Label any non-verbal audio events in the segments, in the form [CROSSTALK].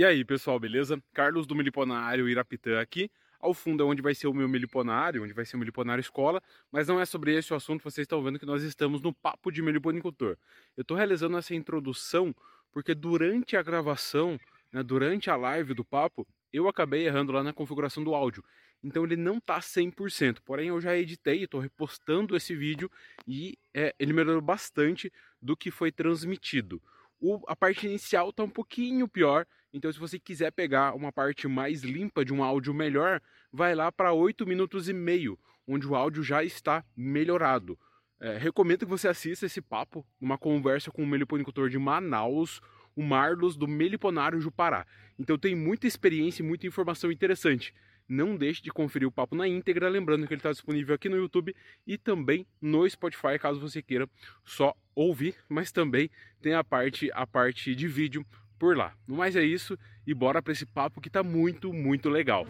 E aí, pessoal, beleza? Carlos do Meliponário Irapitã aqui. Ao fundo é onde vai ser o meu meliponário, onde vai ser o meliponário escola, mas não é sobre esse o assunto, vocês estão vendo que nós estamos no papo de meliponicultor. Eu estou realizando essa introdução porque durante a gravação, né, durante a live do papo, eu acabei errando lá na configuração do áudio. Então ele não está 100%, porém eu já editei, estou repostando esse vídeo e é, ele melhorou bastante do que foi transmitido. O, a parte inicial está um pouquinho pior, então se você quiser pegar uma parte mais limpa de um áudio melhor, vai lá para 8 minutos e meio, onde o áudio já está melhorado. É, recomendo que você assista esse papo, uma conversa com o meliponicultor de Manaus, o Marlos do Meliponário Jupará. Então tem muita experiência e muita informação interessante. Não deixe de conferir o papo na íntegra, lembrando que ele está disponível aqui no YouTube e também no Spotify, caso você queira só ouvir, mas também tem a parte a parte de vídeo por lá. No mais é isso e bora para esse papo que está muito, muito legal.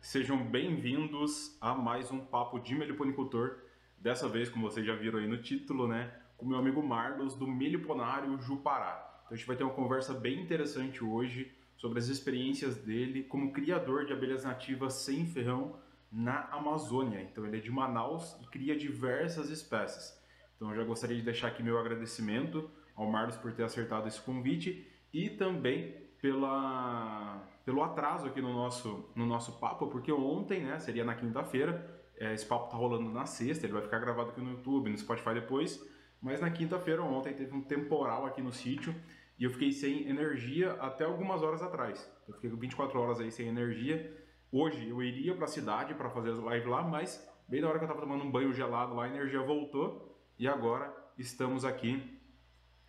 Sejam bem-vindos a mais um papo de meliponicultor. Dessa vez, como vocês já viram aí no título, né, com meu amigo Marlos do Meliponário Jupará. Então a gente vai ter uma conversa bem interessante hoje sobre as experiências dele como criador de abelhas nativas sem ferrão na Amazônia. Então ele é de Manaus e cria diversas espécies. Então eu já gostaria de deixar aqui meu agradecimento ao Marlos por ter acertado esse convite e também pela, pelo atraso aqui no nosso, no nosso papo, porque ontem, né, seria na quinta-feira, é, esse papo tá rolando na sexta, ele vai ficar gravado aqui no YouTube, no Spotify depois, mas na quinta-feira, ontem, teve um temporal aqui no sítio e eu fiquei sem energia até algumas horas atrás. Eu fiquei 24 horas aí sem energia. Hoje eu iria para a cidade para fazer as lives lá, mas bem na hora que eu estava tomando um banho gelado lá, a energia voltou e agora estamos aqui,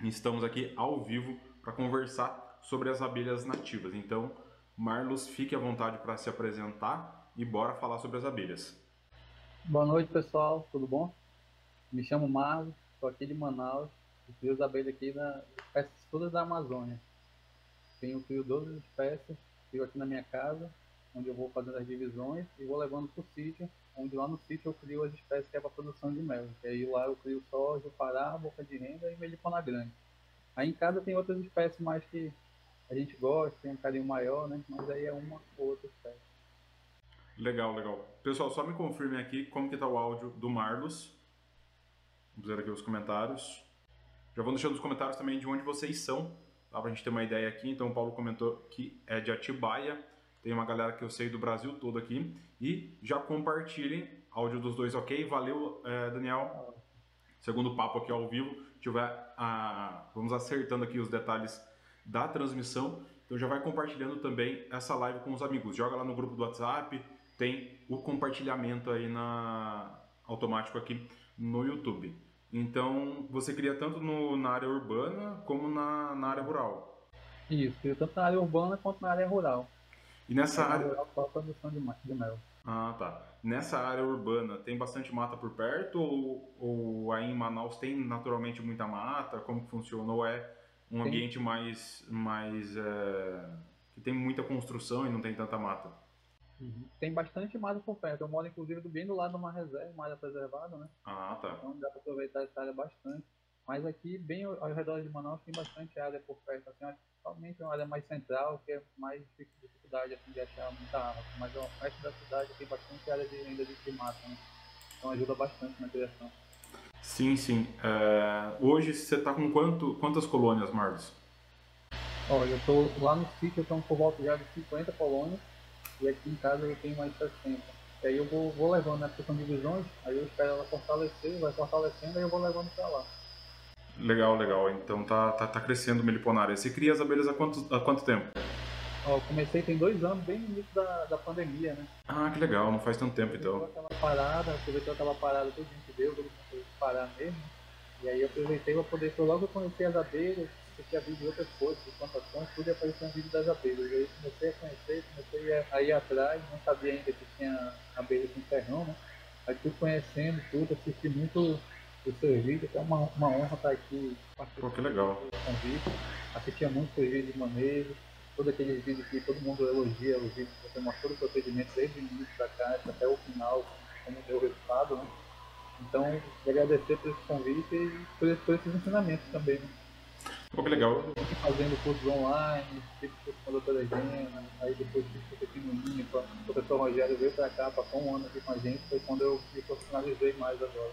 estamos aqui ao vivo para conversar sobre as abelhas nativas. Então, Marlos, fique à vontade para se apresentar e bora falar sobre as abelhas. Boa noite, pessoal. Tudo bom? Me chamo Marlos, Estou aqui de Manaus, eu crio as abelhas aqui na espécies todas da Amazônia. Tenho crio 12 espécies, crio aqui na minha casa, onde eu vou fazendo as divisões e vou levando para o sítio, onde lá no sítio eu crio as espécies que é para produção de mel. E aí lá eu crio só Jupará, Boca de Renda e Melipona Grande. Aí em casa tem outras espécies mais que a gente gosta, tem um carinho maior, né? Mas aí é uma ou outra espécie. Legal, legal. Pessoal, só me confirme aqui como que tá o áudio do Marlos. Vamos ver aqui os comentários. Já vou deixando nos comentários também de onde vocês são, tá? Pra gente ter uma ideia aqui. Então o Paulo comentou que é de Atibaia. Tem uma galera que eu sei do Brasil todo aqui. E já compartilhem áudio dos dois, ok? Valeu, é, Daniel. Segundo papo aqui ao vivo. Tiver a... Vamos acertando aqui os detalhes da transmissão. Então já vai compartilhando também essa live com os amigos. Joga lá no grupo do WhatsApp. Tem o compartilhamento aí na automático aqui no YouTube. Então, você cria tanto no, na área urbana como na, na área rural. Isso, cria tanto na área urbana quanto na área rural. E nessa na área. Só a produção de, de mel. Ah, tá. Nessa área urbana, tem bastante mata por perto ou, ou aí em Manaus tem naturalmente muita mata? Como que funciona? Ou é um tem. ambiente mais. mais é... que tem muita construção e não tem tanta mata? Uhum. Tem bastante mata por perto. Eu moro, inclusive, bem do lado de uma reserva, uma área preservada, né? Ah, tá. Então dá para aproveitar essa área bastante. Mas aqui, bem ao, ao redor de Manaus, tem bastante área por perto. Assim, principalmente uma área mais central, que é mais dificuldade assim, de achar muita árvore. Mas o resto da cidade tem bastante área de, ainda de mata, né? Então ajuda bastante na criação. Sim, sim. É... Hoje você está com quanto, quantas colônias, Marcos? Olha, eu estou lá no sítio, eu estou por volta já de 50 colônias. E aqui em casa eu tenho mais 60. E aí eu vou, vou levando, né? Porque são divisões, aí eu espero ela fortalecer, vai fortalecendo, aí eu vou levando pra lá. Legal, legal. Então tá, tá, tá crescendo o meliponária. Você cria as abelhas há quanto, há quanto tempo? Ó, eu comecei tem dois anos, bem no início da, da pandemia, né? Ah, que legal, não faz tanto tempo então. Aquela parada, aproveitou aquela parada, tudo que deu, todo mundo parar mesmo. E aí eu aproveitei para poder, logo eu conheci as abelhas, tinha visto outras coisas, de plantações, tudo apareceu um vídeo das abelhas. E aí comecei a conhecer, comecei a ir atrás, não sabia ainda que tinha abelha com ferrão, né? Aí fui conhecendo tudo, assisti muito o que é uma, uma honra estar aqui Pô, que legal. convite. Assistia muito os vídeos de manejo, todos aqueles vídeos que todo mundo elogia, os vídeos que você mostrou o procedimento desde o início da caixa até o final, como deu o resultado, né? Então, agradecer por esse convite e por, por esses ensinamentos também. Né? Pô, que legal. Fazendo cursos online, tive curso com a doutora Gena, aí depois tive curso aqui no INPA. O professor Rogério veio para cá, passou um ano aqui com a gente, foi quando eu me profissionalizei mais agora.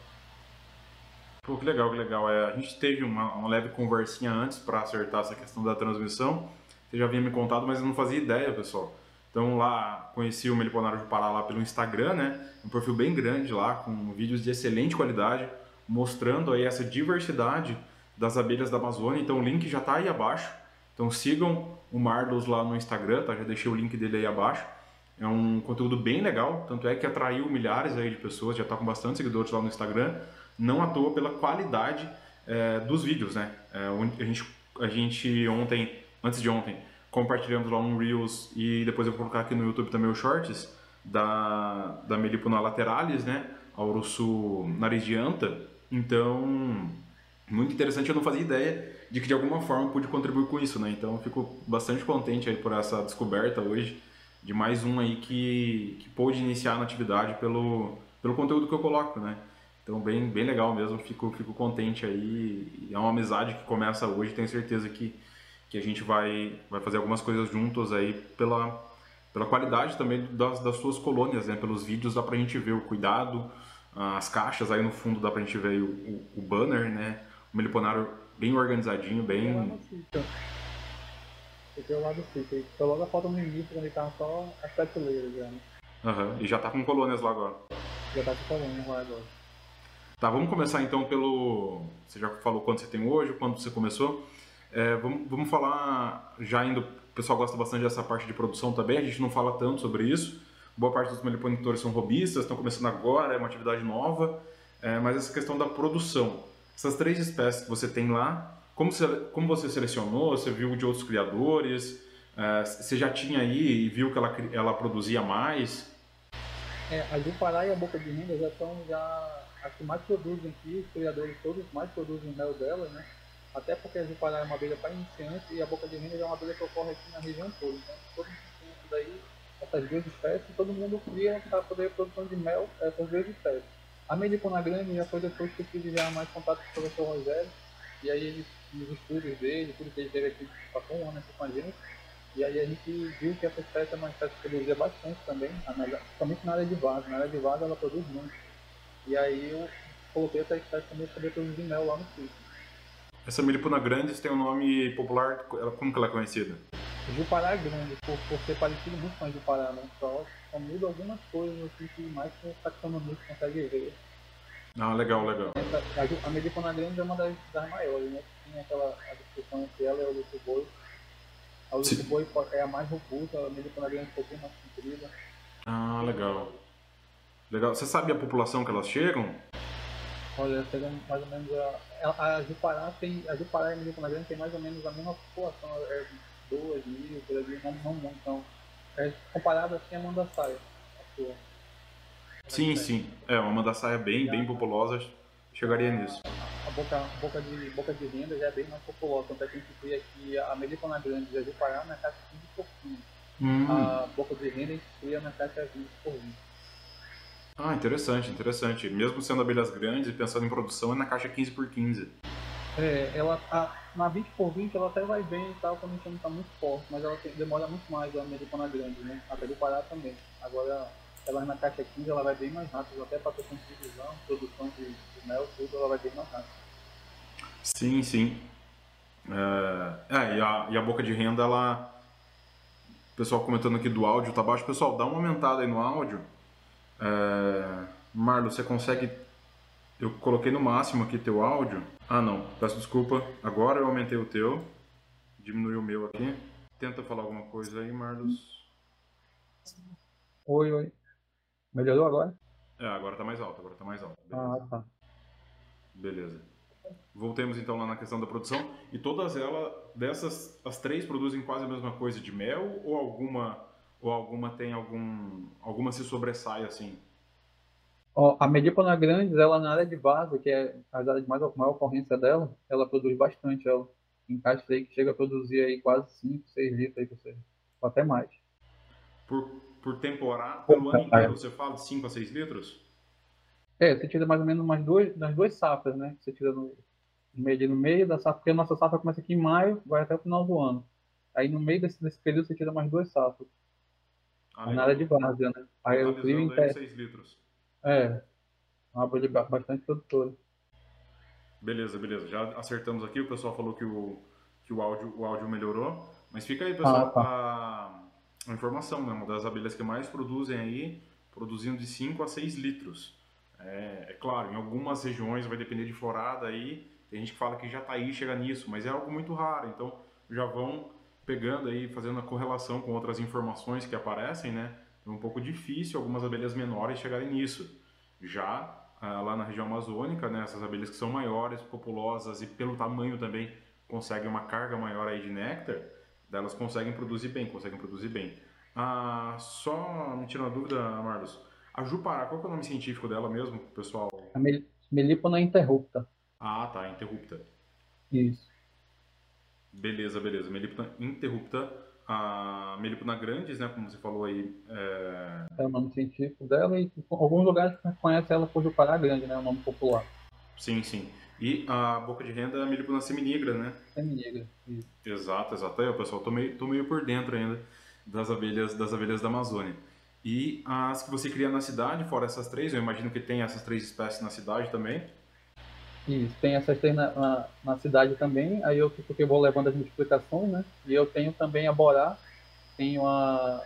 Pô, que legal, que legal. É, a gente teve uma, uma leve conversinha antes para acertar essa questão da transmissão. Você já havia me contado, mas eu não fazia ideia, pessoal. Então lá conheci o Meliponário de Pará lá pelo Instagram, né? Um perfil bem grande lá, com vídeos de excelente qualidade, mostrando aí essa diversidade das abelhas da Amazônia. Então o link já está aí abaixo. Então sigam o Marlos lá no Instagram, tá? Já deixei o link dele aí abaixo. É um conteúdo bem legal, tanto é que atraiu milhares aí de pessoas, já está com bastante seguidores lá no Instagram não à toa pela qualidade é, dos vídeos, né? É, a, gente, a gente ontem, antes de ontem, compartilhamos lá um Reels e depois eu vou colocar aqui no YouTube também os Shorts da, da Melipona lateralis, né? A Urso nariz de anta. Então, muito interessante, eu não fazia ideia de que de alguma forma pude contribuir com isso, né? Então, fico bastante contente aí por essa descoberta hoje de mais um aí que, que pôde iniciar na atividade pelo, pelo conteúdo que eu coloco, né? Então, bem, bem legal mesmo, fico, fico contente aí. É uma amizade que começa hoje, tenho certeza que, que a gente vai, vai fazer algumas coisas juntos aí pela, pela qualidade também das, das suas colônias, né? Pelos vídeos dá pra gente ver o cuidado, as caixas aí no fundo dá pra gente ver o, o, o banner, né? O meliponário bem organizadinho, bem... Fiquei lá do sítio, foi logo a foto no início, quando ele tava só as prateleiras já, né? Aham, uhum. e já tá com colônias lá agora. Já tá com colônias lá agora. Tá, vamos começar então pelo. Você já falou quanto você tem hoje, quando você começou. É, vamos, vamos falar, já indo. O pessoal gosta bastante dessa parte de produção também, a gente não fala tanto sobre isso. Boa parte dos meliponitores são robistas, estão começando agora, é uma atividade nova. É, mas essa questão da produção. Essas três espécies que você tem lá, como você, como você selecionou? Você viu de outros criadores? É, você já tinha aí e viu que ela, ela produzia mais? É, a Jupará e a Boca de Renda já estão já as que mais produzem aqui, os criadores todos mais produzem mel dela, né? Até porque a Jupará é uma abelha para iniciantes e a boca de renda é uma abelha que ocorre aqui na região toda. Então, todo mundo tem daí, essas duas espécies, todo mundo cria para poder produção de mel essas duas espécies. A Melipona Grande já foi depois que eu tive já mais contato com o professor Rogério, e aí ele, nos estudos dele, tudo que ele teve aqui, passou um ano aqui com a gente, e aí a gente viu que essa espécie é uma espécie que produzia bastante também, principalmente na área de vaso. Na área de vaso ela produz muito. E aí eu coloquei essa também para produzir mel lá no sítio. Essa milipuna grande tem um nome popular, como que ela é conhecida? Jupará grande, por, por ser parecido muito com a Jupará, né? Só, só muda algumas coisas assim que mais que o taxonomista consegue ver. Ah, legal, legal. Essa, a, a melipona grande é uma das, das maiores, né? Tem aquela a discussão entre ela e a Luto Boi. A Luto Boi é a mais robusta, a melipona grande é um pouquinho mais comprida. Ah, legal. Legal. Você sabe a população que elas chegam? Olha, chega mais ou menos a. A Jupará tem. A Jupará e a Milicona Grande tem mais ou menos a mesma população, é 2 mil, por ali, não, não muito. Então, é comparado assim a Mandaçaia. Sim, sim. É, uma Mandaçaia bem, bem populosa chegaria nisso. A boca, boca, de, boca de renda já é bem mais populosa, tanto é que a gente vê aqui a Melicona Grande e a Jupará na caixa 15 por 15. Hum. A boca de renda a gente cria na caixa 20 por 20. Ah, interessante, interessante. Mesmo sendo abelhas grandes e pensando em produção, é na caixa 15 por 15. É, ela a, na 20 por 20 ela até vai bem e tal, quando a gente não tá muito forte, mas ela tem, demora muito mais a americana grande, né? Até do Pará também. Agora, ela na caixa 15 ela vai bem mais rápido, até para questão de divisão, produção de, de mel, tudo, ela vai bem mais rápido. Sim, sim. É, é e, a, e a boca de renda, ela. O pessoal comentando aqui do áudio, tá baixo. Pessoal, dá uma aumentada aí no áudio é... Marlo, você consegue. Eu coloquei no máximo aqui teu áudio. Ah, não. Peço desculpa. Agora eu aumentei o teu. Diminuiu o meu aqui. Tenta falar alguma coisa aí, Marlos. Oi, oi. Melhorou agora? É, agora tá mais alto. Agora tá mais alto. Beleza. Ah, tá. Beleza. Voltemos então lá na questão da produção. E todas elas, dessas, as três produzem quase a mesma coisa de mel ou alguma ou alguma tem algum. Alguma se sobressai assim? Ó, a Medípona grandes, ela na área de vaso, que é a área de mais, maior ocorrência dela, ela produz bastante. Ela encaixa aí que chega a produzir aí quase 5, 6 litros aí você. Ou até mais. Por, por temporada, pelo ano inteiro, você fala de 5 a 6 litros? É, você tira mais ou menos umas duas, das duas safras, né? Você tira no, meio, no meio da safra, porque a nossa safra começa aqui em maio, vai até o final do ano. Aí no meio desse, desse período você tira mais duas safras. Ah, na área de várzea, né? Aí o trio em 6 litros. É, uma abelha bastante produtora. Beleza, beleza. Já acertamos aqui, o pessoal falou que o, que o, áudio, o áudio melhorou. Mas fica aí, pessoal, ah, tá. a, a, informação, né? Uma das abelhas que mais produzem aí, produzindo de 5 a 6 litros. É, é, claro, em algumas regiões vai depender de florada aí. Tem gente que fala que já tá aí, chega nisso, mas é algo muito raro. Então já vão pegando aí, fazendo a correlação com outras informações que aparecem, né? É um pouco difícil algumas abelhas menores chegarem nisso. Já ah, lá na região amazônica, né, essas abelhas que são maiores, populosas e pelo tamanho também conseguem uma carga maior aí de néctar, elas conseguem produzir bem, conseguem produzir bem. Ah, só me tira uma dúvida, Marlos, a Jupará, qual é o nome científico dela mesmo, pessoal? A Melipona interrupta. Ah, tá, interrupta. Isso. Beleza, beleza. Melipona interrupta a Melipona grandes, né, como você falou aí. É... é o nome científico dela e alguns lugares conhecem ela por Jupará grande, né, o nome popular. Sim, sim. E a boca de renda é a Melipona seminigra, né? Seminigra, isso. Exato, exato. Aí, pessoal, tô meio, tô meio por dentro ainda das abelhas, das abelhas da Amazônia. E as que você cria na cidade, fora essas três, eu imagino que tem essas três espécies na cidade também. Isso, tem essas três na, na, na, cidade também, aí eu porque vou levando as multiplicações, né? E eu tenho também a Borá, tenho a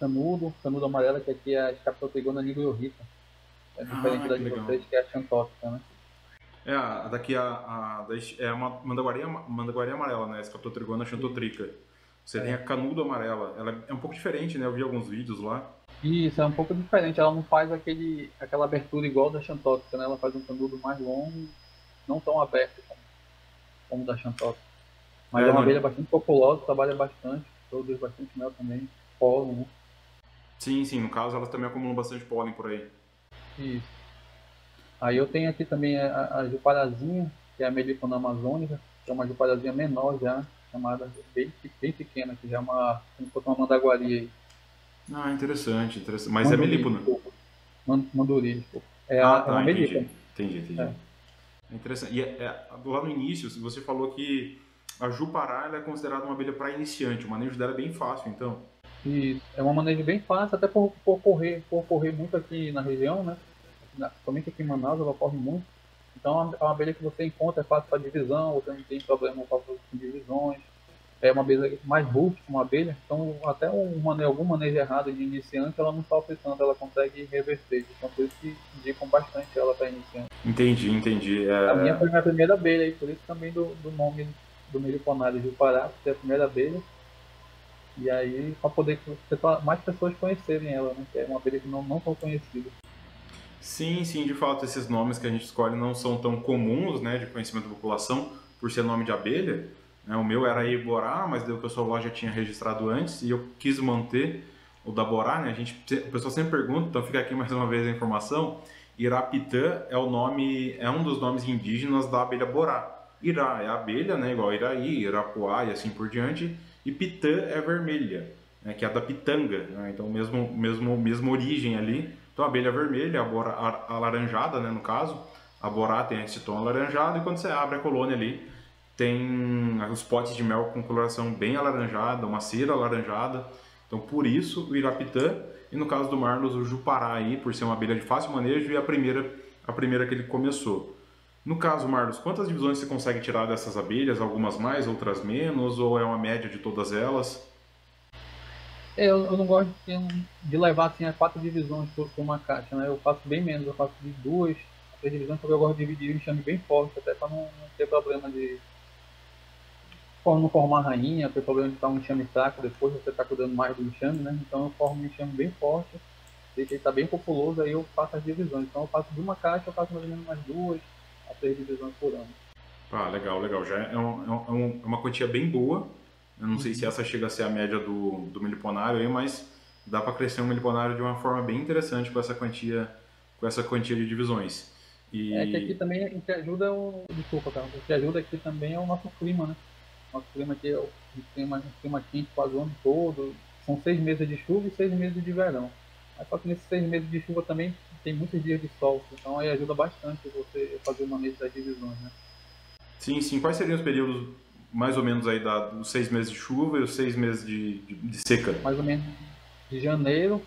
Canudo, Canudo amarela, que aqui é a Escaptotrigona nigrorrica. É diferente ah, da de vocês, que é a Xantóxica, né? É, a, daqui a, a, é a mandaguaria, mandaguaria amarela, né? Escaptotrigona xantotrica. Você é. tem a canudo amarela. Ela é um pouco diferente, né? Eu vi alguns vídeos lá. Isso, é um pouco diferente. Ela não faz aquele, aquela abertura igual da Xantóxica, né? Ela faz um canudo mais longo, não tão aberto como, como da Xantóxica. Mas é, é uma abelha bastante populosa, trabalha bastante, produz bastante mel também, pólen, né? Sim, sim. No caso, elas também acumulam bastante pólen por aí. Isso. Aí eu tenho aqui também a, a juparazinha, que é a melipona amazônica, que é uma juparazinha menor já, chamada bem, bem pequena, que já é uma, como se fosse uma mandaguaria aí. Ah, interessante, interessante. Mas é melípona? Manduri, desculpa. É ah, a, tá, é entendi. Entendi, entendi. É. é interessante. E é, é, lá no início, você falou que a Jupará é considerada uma abelha para iniciante. O manejo dela é bem fácil, então. Isso, é uma manejo bem fácil, até por, por, correr, por correr muito aqui na região, né? Somente aqui em Manaus ela corre muito. Então é uma abelha que você encontra, é fácil para divisão, você não tem problema com divisões é uma abelha mais rústica, uma abelha, então até um algum manejo errado de iniciante, ela não sofre tanto, ela consegue reverter. Então por isso que indicam bastante ela para iniciante. Entendi, entendi. É... A minha foi a minha primeira abelha, e por isso também do, do nome do Meliponário de Pará, que é a primeira abelha. E aí, para poder mais pessoas conhecerem ela, né? Que é uma abelha que não, não tão conhecida. Sim, sim, de fato, esses nomes que a gente escolhe não são tão comuns, né, de conhecimento da população, por ser nome de abelha? O meu era Iborá, mas daí o pessoal lá já tinha registrado antes e eu quis manter o da Borá, né? A gente, o pessoal sempre pergunta, então fica aqui [LAUGHS] mais uma vez a informação. Irapitã é o nome, é um dos nomes indígenas da abelha Borá. Irá é abelha, né? Igual Iraí, Irapuá e assim por diante. E Pitã é vermelha, né? que é da pitanga, né? Então mesmo, mesmo, mesma origem ali. Então abelha vermelha, a Borá alaranjada, né? No caso, a Borá tem esse tom alaranjado e quando você abre a colônia ali tem os potes de mel com coloração bem alaranjada, uma cera alaranjada. Então, por isso, o Irapitã e no caso do Marlos, o Jupará aí, por ser uma abelha de fácil manejo e a primeira, a primeira que ele começou. No caso, Marlos, quantas divisões você consegue tirar dessas abelhas? Algumas mais, outras menos? Ou é uma média de todas elas? É, eu, eu não gosto de, de, levar assim, a quatro divisões por, por, uma caixa, né? Eu faço bem menos, eu faço de duas, três divisões, porque eu gosto de dividir o enxame bem forte, até para não, não ter problema de, não formar rainha, tem problema de estar um enxame fraco, depois você está cuidando mais do enxame, né? Então eu formo um enxame bem forte, deixa ele estar tá bem populoso, aí eu faço as divisões. Então eu faço de uma caixa, eu faço mais ou menos umas duas a três divisões por ano. Ah, legal, legal. Já é, um, é, um, é uma quantia bem boa. Eu não uhum. sei se essa chega a ser a média do, do meliponário aí, mas dá para crescer um meliponário de uma forma bem interessante com essa quantia, com essa quantia de divisões. E... É que aqui também o que ajuda o. Desculpa, cara. O que ajuda aqui também é o nosso clima, né? Nosso clima aqui é um clima, clima quente quase o ano todo. São seis meses de chuva e seis meses de verão. Mas só que nesses seis meses de chuva também tem muitos dias de sol, então aí ajuda bastante você fazer o manejo das divisões, né? Sim, sim. Quais seriam os períodos mais ou menos aí da, dos seis meses de chuva e os seis meses de, de, de seca? Mais ou menos de janeiro,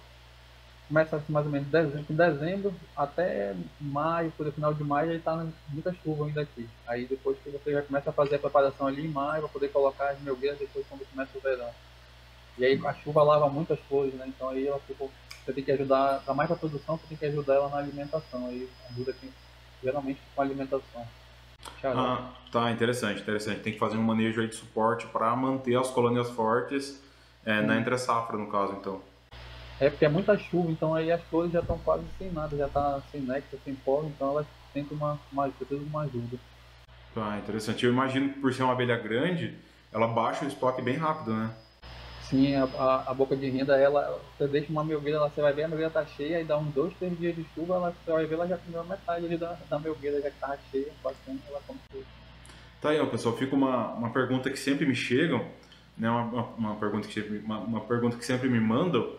começa assim, mais ou menos dezembro, dezembro até maio, por final de maio, aí tá muita chuva ainda aqui. Aí depois que você já começa a fazer a preparação ali em maio, para poder colocar as melgueiras depois quando começa o verão. E aí a chuva lava muitas flores, né? Então aí ela, tipo, você tem que ajudar, a mais a produção, você tem que ajudar ela na alimentação. Aí ajuda aqui, geralmente com a alimentação. Ah, tá, interessante, interessante. Tem que fazer um manejo aí de suporte para manter as colônias fortes é, na entre safra, no caso, então. É porque é muita chuva, então aí as flores já estão quase sem nada, já tá sem néctar, sem pólen, então elas têm uma, uma, precisam de uma ajuda. Tá, interessante. Eu imagino que por ser uma abelha grande, ela baixa o estoque bem rápido, né? Sim, a, a, a, boca de renda, ela, você deixa uma melgueira, ela, você vai ver a melgueira tá cheia, e dá uns dois, três dias de chuva, ela, você vai ver, ela já comeu metade ali da, da melgueira, já que tava cheia, bastante, ela come tudo. Tá aí, ó, pessoal, fica uma, uma pergunta que sempre me chegam, né, uma, uma, uma pergunta que sempre, uma, uma, pergunta que sempre me mandam,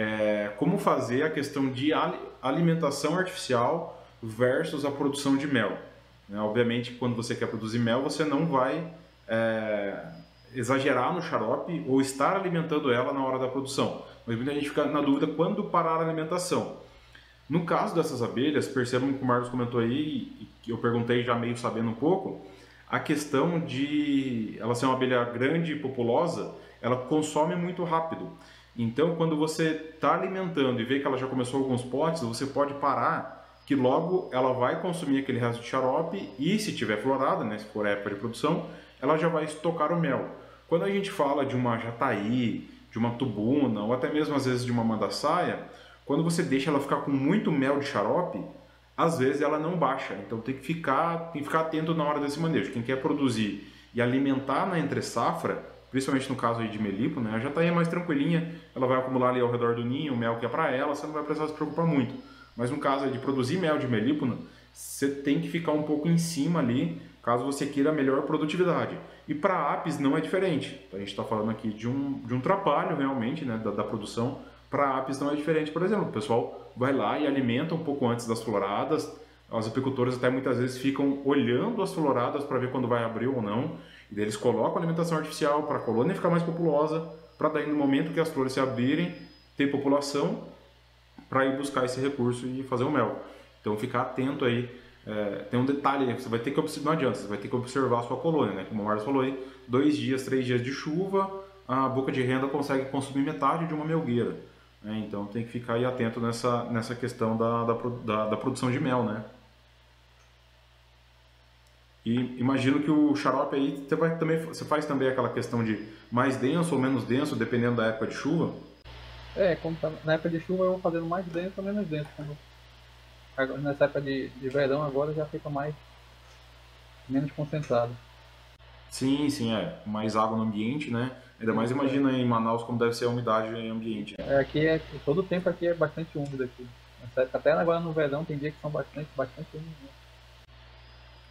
é como fazer a questão de alimentação artificial versus a produção de mel. Né? Obviamente, quando você quer produzir mel, você não vai... É, exagerar no xarope ou estar alimentando ela na hora da produção. Mas muita gente fica na dúvida quando parar a alimentação. No caso dessas abelhas, percebam que o Marcos comentou aí, e eu perguntei já meio sabendo um pouco, a questão de ela ser uma abelha grande e populosa, ela consome muito rápido. Então, quando você está alimentando e vê que ela já começou alguns potes, você pode parar, que logo ela vai consumir aquele resto de xarope e, se tiver florada, né, se for época de produção, ela já vai estocar o mel. Quando a gente fala de uma jataí, de uma tubuna, ou até mesmo às vezes de uma mandaçaia, quando você deixa ela ficar com muito mel de xarope, às vezes ela não baixa. Então tem que ficar, tem que ficar atento na hora desse manejo. Quem quer produzir e alimentar na entre safra, principalmente no caso aí de melipo, né? A jataí é mais tranquilinha, ela vai acumular ali ao redor do ninho o mel que é para ela, você não vai precisar se preocupar muito. Mas no caso de produzir mel de melípona, você tem que ficar um pouco em cima ali caso você queira melhor produtividade. E para apis não é diferente. A gente está falando aqui de um, de um trabalho realmente né, da, da produção. Para apis não é diferente, por exemplo. O pessoal vai lá e alimenta um pouco antes das floradas. Os apicultores até muitas vezes ficam olhando as floradas para ver quando vai abrir ou não. Eles colocam alimentação artificial para a colônia ficar mais populosa, para daí no momento que as flores se abrirem, ter população para ir buscar esse recurso e fazer o mel. Então ficar atento aí é, tem um detalhe que você vai ter que observar, não adianta, você vai ter que observar a sua colônia, né? Como o Marcos falou aí, dois dias, três dias de chuva, a boca de renda consegue consumir metade de uma melgueira. Né? Então tem que ficar aí atento nessa, nessa questão da, da, da, da produção de mel, né? E imagino que o xarope aí você, vai também, você faz também aquela questão de mais denso ou menos denso, dependendo da época de chuva? É, como tá, na época de chuva eu vou fazendo mais denso ou menos denso. Quando nessa época de, de verão agora já fica mais menos concentrado. Sim, sim, é. Mais água no ambiente, né? Ainda mais imagina em Manaus como deve ser a umidade em ambiente. É, aqui é, todo o tempo aqui é bastante úmido aqui. Até agora no verão tem dias que são bastante, bastante úmidos.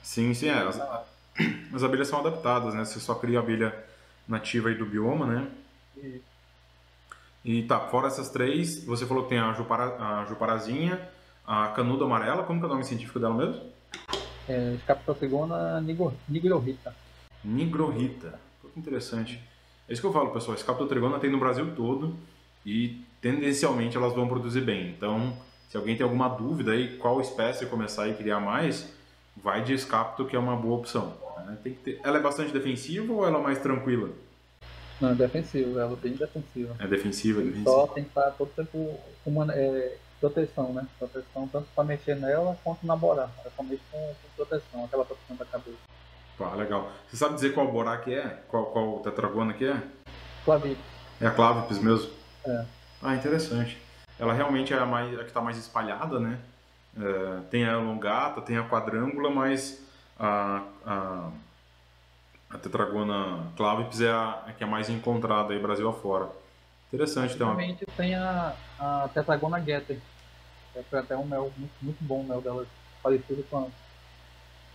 Sim, sim, é. As, [CLEARS THROAT] as, abelhas são adaptadas, né? Você só cria abelha nativa aí do bioma, né? E, e tá, fora essas três, você falou que tem a, jupara, a juparazinha, a canuda amarela, como que é o nome científico dela mesmo? É, Scaptocegona nigrorita. Nigrorita. Que interessante. É isso que eu falo, pessoal. Scaptotrigona tem no Brasil todo e tendencialmente elas vão produzir bem. Então, se alguém tem alguma dúvida aí qual espécie começar a criar mais, vai de Scapto que é uma boa opção. Né? Tem que ter... Ela é bastante defensiva ou ela é mais tranquila? Não, é defensiva, ela é bem defensiva. É defensiva, é defensiva. Só tem que estar todo tempo uma, é, proteção, né? Proteção tanto para mexer nela quanto na borá. Ela só mexe com, com, proteção, aquela proteção da cabeça. Ah, legal. Você sabe dizer qual borá que é? Qual, qual tetragona que é? Clavipes. É a clavipes mesmo? É. Ah, interessante. Ela realmente é a, mais, a que está mais espalhada, né? É, tem a elongata, tem a quadrângula, mas a, a, a tetragona clavipes é a, a, que é mais encontrada aí Brasil afora. Interessante, então. Realmente tem a, a Tetragona Getter. É, foi até um mel muito, muito bom, o mel dela parecido com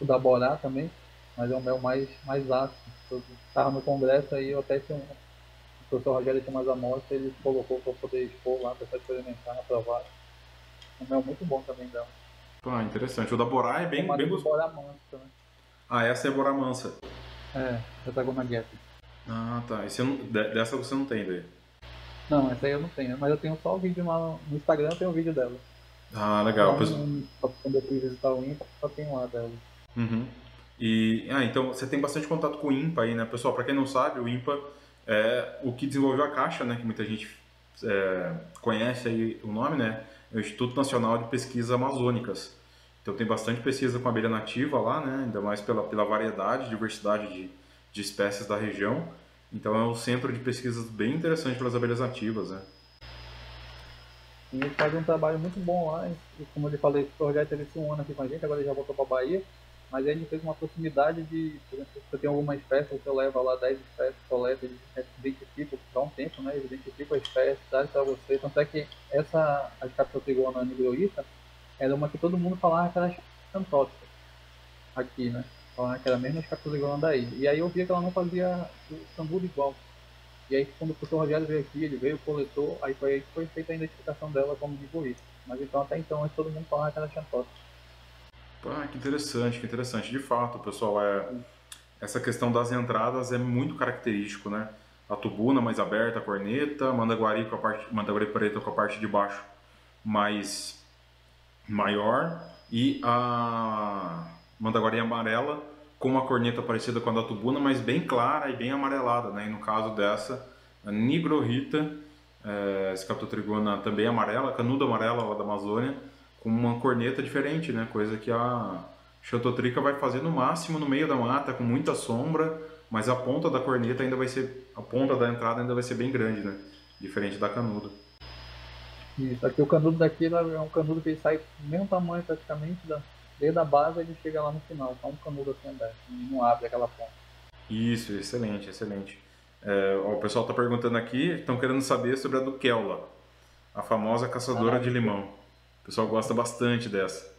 o da Borá também, mas é um mel mais, mais ácido. Estava no congresso aí, eu até tinha um, o professor Rogério tinha umas amostras, ele colocou para poder expor lá, para experimentar, aprovar. Um mel muito bom também dela. Ah, interessante. O da Borá é bem, bem gostoso. Borá mansa, né? Ah, essa é a Borá mansa. É, Tetragona Gap. Ah, tá. Esse não, dessa você não tem daí? Não, essa aí eu não tenho. Mas eu tenho só o vídeo lá no Instagram, eu tenho o vídeo dela. Ah, legal. Então, quando eu fui visitar o IMPA, só tem lá dela. Uhum. E, ah, então você tem bastante contato com o IMPA aí, né? Pessoal, para quem não sabe, o IMPA é o que desenvolveu a caixa, né? Que muita gente é, conhece aí o nome, né? É o Instituto Nacional de Pesquisas Amazônicas. Então tem bastante pesquisa com abelha nativa lá, né? Ainda mais pela, pela variedade, diversidade de, de espécies da região. Então é um centro de pesquisas bem interessante para as abelhas nativas, né? E ele faz um trabalho muito bom lá. Como eu falei, o projeto teve um ano aqui com a gente, agora ele já voltou para a Bahia. Mas ele fez uma proximidade de, por exemplo, se você tem alguma espécie, você leva lá 10 espécies, coleta, identifica, dá um tempo, né? Identifica a espécie, traz para você. Tanto é que essa, a captotrigona nigroíta, era uma que todo mundo falava que era xantótica aqui, né? Falava que era a mesma captotrigona daí. E aí eu via que ela não fazia o sambudo igual. E aí quando o professor Rogério veio aqui, ele veio, coletou, aí foi aí que foi feita a identificação dela como nigroíta. Mas então até então todo mundo falava que era xantótica. Ah, que interessante, que interessante. De fato, pessoal, é, essa questão das entradas é muito característico, né? A tubuna mais aberta, a corneta, mandaguari com a parte, mandaguari preta com a parte de baixo mais maior e a mandaguari amarela com uma corneta parecida com a da tubuna, mas bem clara e bem amarelada, né? E no caso dessa, a nigrorita, é, escaptotrigona também amarela, canudo amarela lá da Amazônia, com uma corneta diferente, né? Coisa que a Xantotrica vai fazer no máximo no meio da mata, com muita sombra, mas a ponta da corneta ainda vai ser, a ponta da entrada ainda vai ser bem grande, né? Diferente da canudo. Isso, aqui o canudo daqui é um canudo que sai do mesmo tamanho praticamente, da, desde a base ele chega lá no final, tá um canudo assim aberto, não abre aquela ponta. Isso, excelente, excelente. É, ó, o pessoal está perguntando aqui, estão querendo saber sobre a Duquela, a famosa caçadora ah, de limão. O pessoal gosta bastante dessa.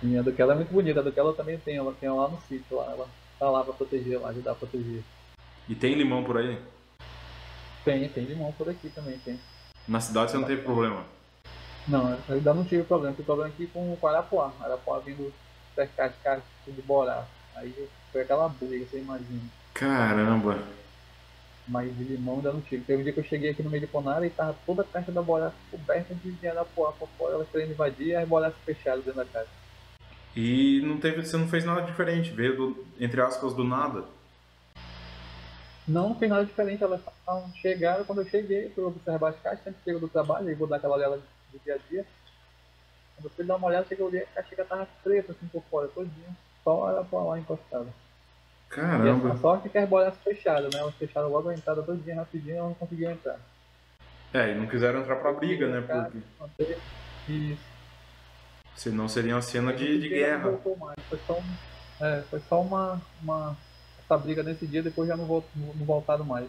Sim, a Duquela é muito bonita. A Duquela também tem, ela tem lá no sítio, lá, ela tá lá pra proteger, lá, ajudar a proteger. E tem limão por aí? Tem, tem limão por aqui também, tem. Na cidade você não teve problema? Não, ainda não tive problema. Tive problema aqui com o Arapuá. Arapuá vindo cercar de caixa de Borá. Aí foi aquela briga, você imagina. Caramba! Mas de limão ainda não tive. Teve um dia que eu cheguei aqui no meio de Ponara e tava toda a caixa da boiaça coberta de arapuá por fora, elas querendo invadir e as boiaças fechadas dentro da caixa. E não teve, você não fez nada diferente, veio do, entre aspas do nada? Não, não fez nada diferente, elas chegaram, quando eu cheguei, fui observar as caixas, sempre chego do trabalho, e vou dar aquela olhada do dia a dia. Quando eu fui dar uma olhada, cheguei, olhei, a caixa tava preta assim por fora, todinha, só arapuá lá encostada. Caramba. E a sorte é que as bolas fechadas, né? Elas fecharam logo a entrada todo dia rapidinho e não conseguiam entrar. É, e não quiseram entrar pra briga, né? Porque... Isso. Senão seria uma cena de, de guerra. Foi só, um, é, foi só uma, uma. Essa briga nesse dia, depois já não, volt, não voltaram mais.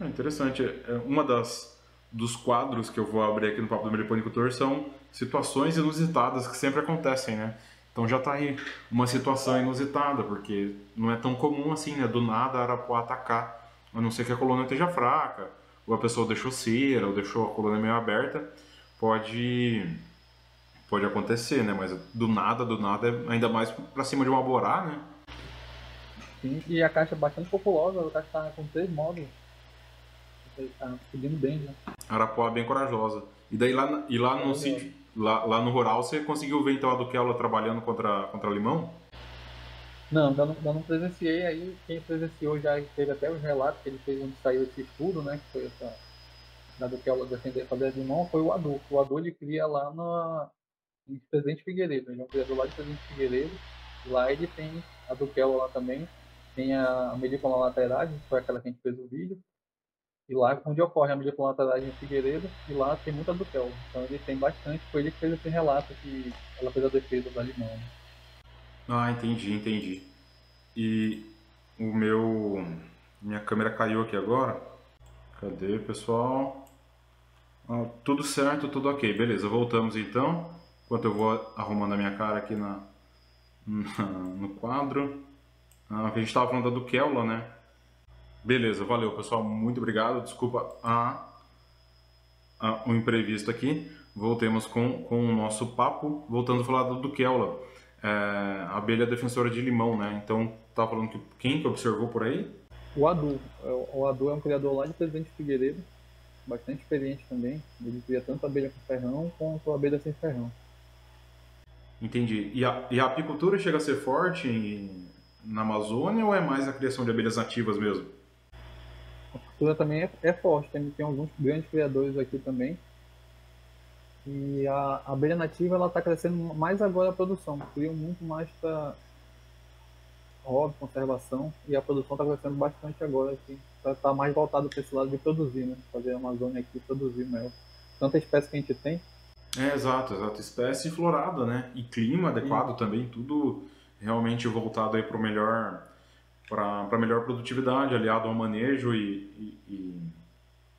É interessante. É, uma das dos quadros que eu vou abrir aqui no Papo do Meliponicultor são situações inusitadas que sempre acontecem, né? Então já está aí uma situação inusitada, porque não é tão comum assim, né? Do nada a Arapuá atacar, a não ser que a coluna esteja fraca, ou a pessoa deixou cera, ou deixou a coluna meio aberta, pode pode acontecer, né? Mas do nada, do nada, ainda mais para cima de uma borá, né? Sim, e a caixa é bastante populosa, a caixa está com três módulos. Está subindo bem, né? Arapuá é bem corajosa. E daí lá, e lá no sítio Lá, lá no rural você conseguiu ver então a Duquela trabalhando contra, contra Limão? Não, ainda não, não presenciei. Aí quem presenciou já teve até os relatos que ele fez onde saiu esse estudo, né? Que foi essa da Duquela defender fazer Limão, foi o Adu. O Adu ele cria lá na, em Presidente Figueiredo. Ele é um criador lá de Presidente Figueiredo. Lá ele tem a Duquela lá também. Tem a melícola laterais, que foi aquela que a gente fez o vídeo. E lá onde ocorre a mídia plantaragem em Figueiredo, e lá tem muita Duquel. Então ele tem bastante, foi ele que fez esse relato que ela fez a defesa da limão. Ah, entendi, entendi. E o meu. Minha câmera caiu aqui agora. Cadê, pessoal? Ah, tudo certo, tudo ok. Beleza, voltamos então. Enquanto eu vou arrumando a minha cara aqui na, [LAUGHS] na no quadro. Ah, a gente estava falando da Duquela, né? Beleza, valeu pessoal, muito obrigado. Desculpa a, a, o imprevisto aqui. voltemos com, com o nosso papo, voltando a falar do, do Keula, é, a abelha defensora de limão, né? Então, tá falando que quem que observou por aí? O Adu. O Adu é um criador lá de Presidente Figueiredo, bastante experiente também. Ele cria tanto abelha com ferrão quanto abelha sem ferrão. Entendi. E a, e a apicultura chega a ser forte em, na Amazônia ou é mais a criação de abelhas nativas mesmo? Também é, é forte, tem, tem alguns grandes criadores aqui também. E a, abelha nativa ela está crescendo mais agora a produção, criam muito mais para hobby, conservação, e a produção está crescendo bastante agora aqui. Está tá mais voltado para esse lado de produzir, né? Fazer a Amazônia aqui produzir mel. Tanta espécie que a gente tem. É, exato, exato. Espécie florada, né? E clima adequado também, tudo realmente voltado aí para melhor para melhor produtividade, aliado ao manejo e, e,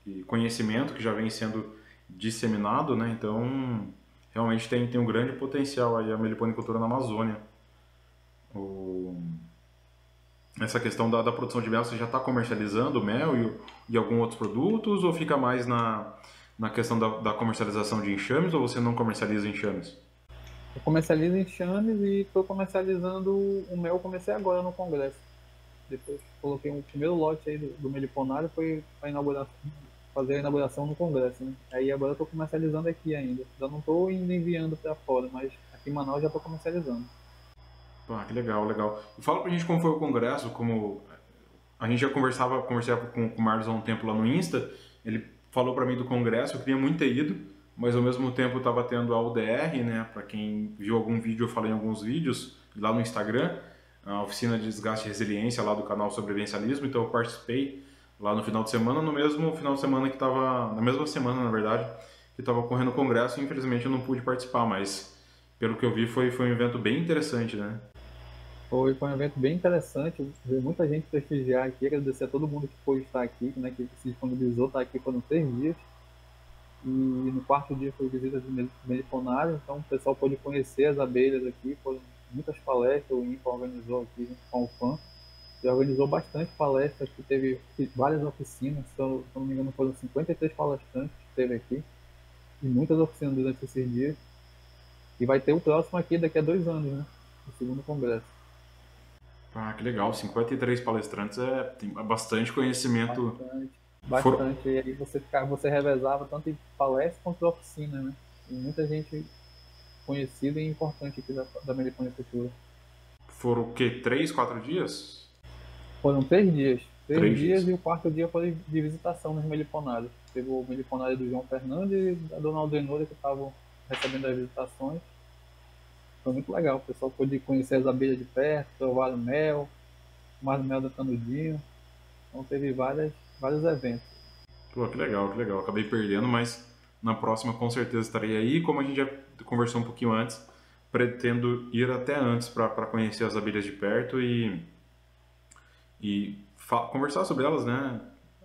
e, conhecimento que já vem sendo disseminado, né? Então, realmente tem, tem um grande potencial aí a meliponicultura na Amazônia. O essa questão da, da produção de mel, você já está comercializando mel e, e alguns outros produtos ou fica mais na, na questão da, da comercialização de enxames ou você não comercializa enxames? Eu comercializo enxames e estou comercializando o mel, comecei agora no congresso. Depois coloquei um primeiro lote aí do, do meliponário, foi fazer a inauguração no congresso. Né? Aí agora estou comercializando aqui ainda. Já não estou enviando para fora, mas aqui em Manaus já estou comercializando. Ah, que legal, legal. E fala pra gente como foi o congresso, como a gente já conversava, conversava com, com o Marlos há um tempo lá no Insta, ele falou para mim do congresso, eu queria muito ter ido, mas ao mesmo tempo estava tendo a UDR, né, para quem viu algum vídeo, eu falei em alguns vídeos lá no Instagram, a oficina de desgaste e resiliência lá do canal Sobrevivencialismo, então eu participei lá no final de semana, no mesmo final de semana que estava, na mesma semana, na verdade, que estava ocorrendo o congresso, e infelizmente eu não pude participar, mas pelo que eu vi foi, foi um evento bem interessante, né? Foi, foi um evento bem interessante, ver muita gente prestigiar aqui, agradecer a todo mundo que pôde estar aqui, né, que se disponibilizou, estar aqui foram três dias. E no quarto dia foi visita de meliponário, então o pessoal pôde conhecer as abelhas aqui, foram muitas palestras, o INPA organizou aqui junto com o FAM, e organizou bastante palestras, que teve várias oficinas, se eu, se não me engano foram 53 palestrantes que teve aqui, e muitas oficinas durante esses dias. E vai ter o próximo aqui daqui a dois anos, né? O segundo congresso. Ah, que legal. 53 palestrantes é, tem bastante conhecimento. Bastante. Bastante. For... E aí você, ficava, você revezava tanto em palestra quanto em oficina, né? E muita gente conhecida e importante aqui da, da Meliponicultura. Foram o quê? Três, quatro dias? Foram três dias. Três, três dias, dias, e o quarto dia foi de visitação nos meliponários. Teve o meliponário do João Fernandes e da Dona Aldenora que estavam recebendo as visitações. Foi muito legal. O pessoal pôde conhecer as abelhas de perto, provar o mel, tomar o mel do canudinho. Então teve várias, vários eventos. Pô, que legal, que legal. Acabei perdendo, mas na próxima com certeza estarei aí. Como a gente já conversou um pouquinho antes, pretendo ir até antes para conhecer as abelhas de perto e, e conversar sobre elas, né?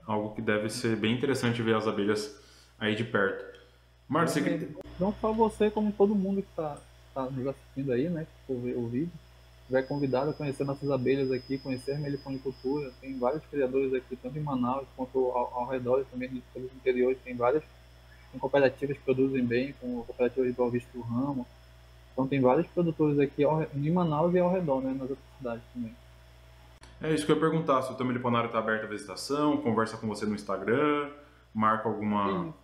Algo que deve ser bem interessante ver as abelhas aí de perto. Márcio, você... Não só você, como todo mundo que está está nos assistindo aí, né, que for ver o vídeo, estiver convidado a conhecer nossas abelhas aqui, conhecer a meliponicultura, tem vários criadores aqui, tanto em Manaus quanto ao, ao redor, também pelos interiores, tem várias tem cooperativas que produzem bem, com cooperativas de Boa Vista do Ramo, então tem vários produtores aqui ao, em Manaus e ao redor, né, nas outras cidades também. É isso que eu ia perguntar, se o teu meliponário está aberto à visitação, conversa com você no Instagram, marca alguma... Sim.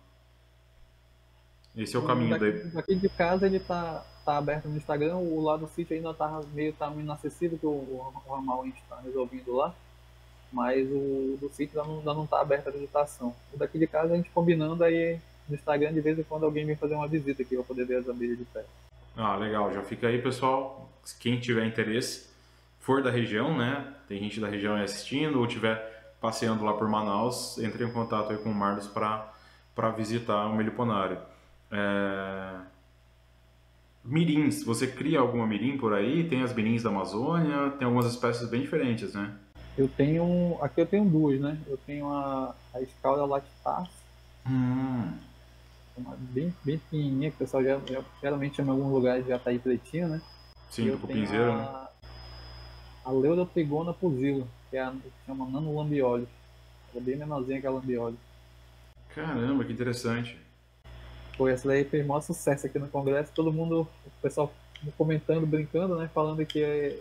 Esse é o caminho daqui, daí. Aqui de casa ele está tá aberto no Instagram, o lado do sítio ainda tá meio tá inacessível, que o, o ramal a gente está resolvendo lá. Mas o do sítio ainda não, ainda não tá aberto a visitação. O daqui de casa a gente combinando aí no Instagram de vez em quando alguém vem fazer uma visita aqui para poder ver as abelhas de perto. Ah, legal. Já fica aí, pessoal. Quem tiver interesse, for da região, né? Tem gente da região aí assistindo ou tiver passeando lá por Manaus, entre em contato aí com o Marlos para visitar o Meliponário. É... Mirins, você cria alguma mirim por aí? Tem as mirins da Amazônia, tem algumas espécies bem diferentes, né? Eu tenho, aqui eu tenho duas, né? Eu tenho a, a escalda lactas, hum. Uma bem, bem pequenininha, que o pessoal já, já, geralmente chama em alguns lugares já tá aí pretinha, né? Sim, do cupinzeiro, a, né? A Leurotrigona pusila, que é a que chama nanolambiolio. Ela é bem menorzinha que a lambiolio. Caramba, que interessante. Pô, essa daí fez maior sucesso aqui no Congresso, todo mundo, o pessoal comentando, brincando, né? Falando que é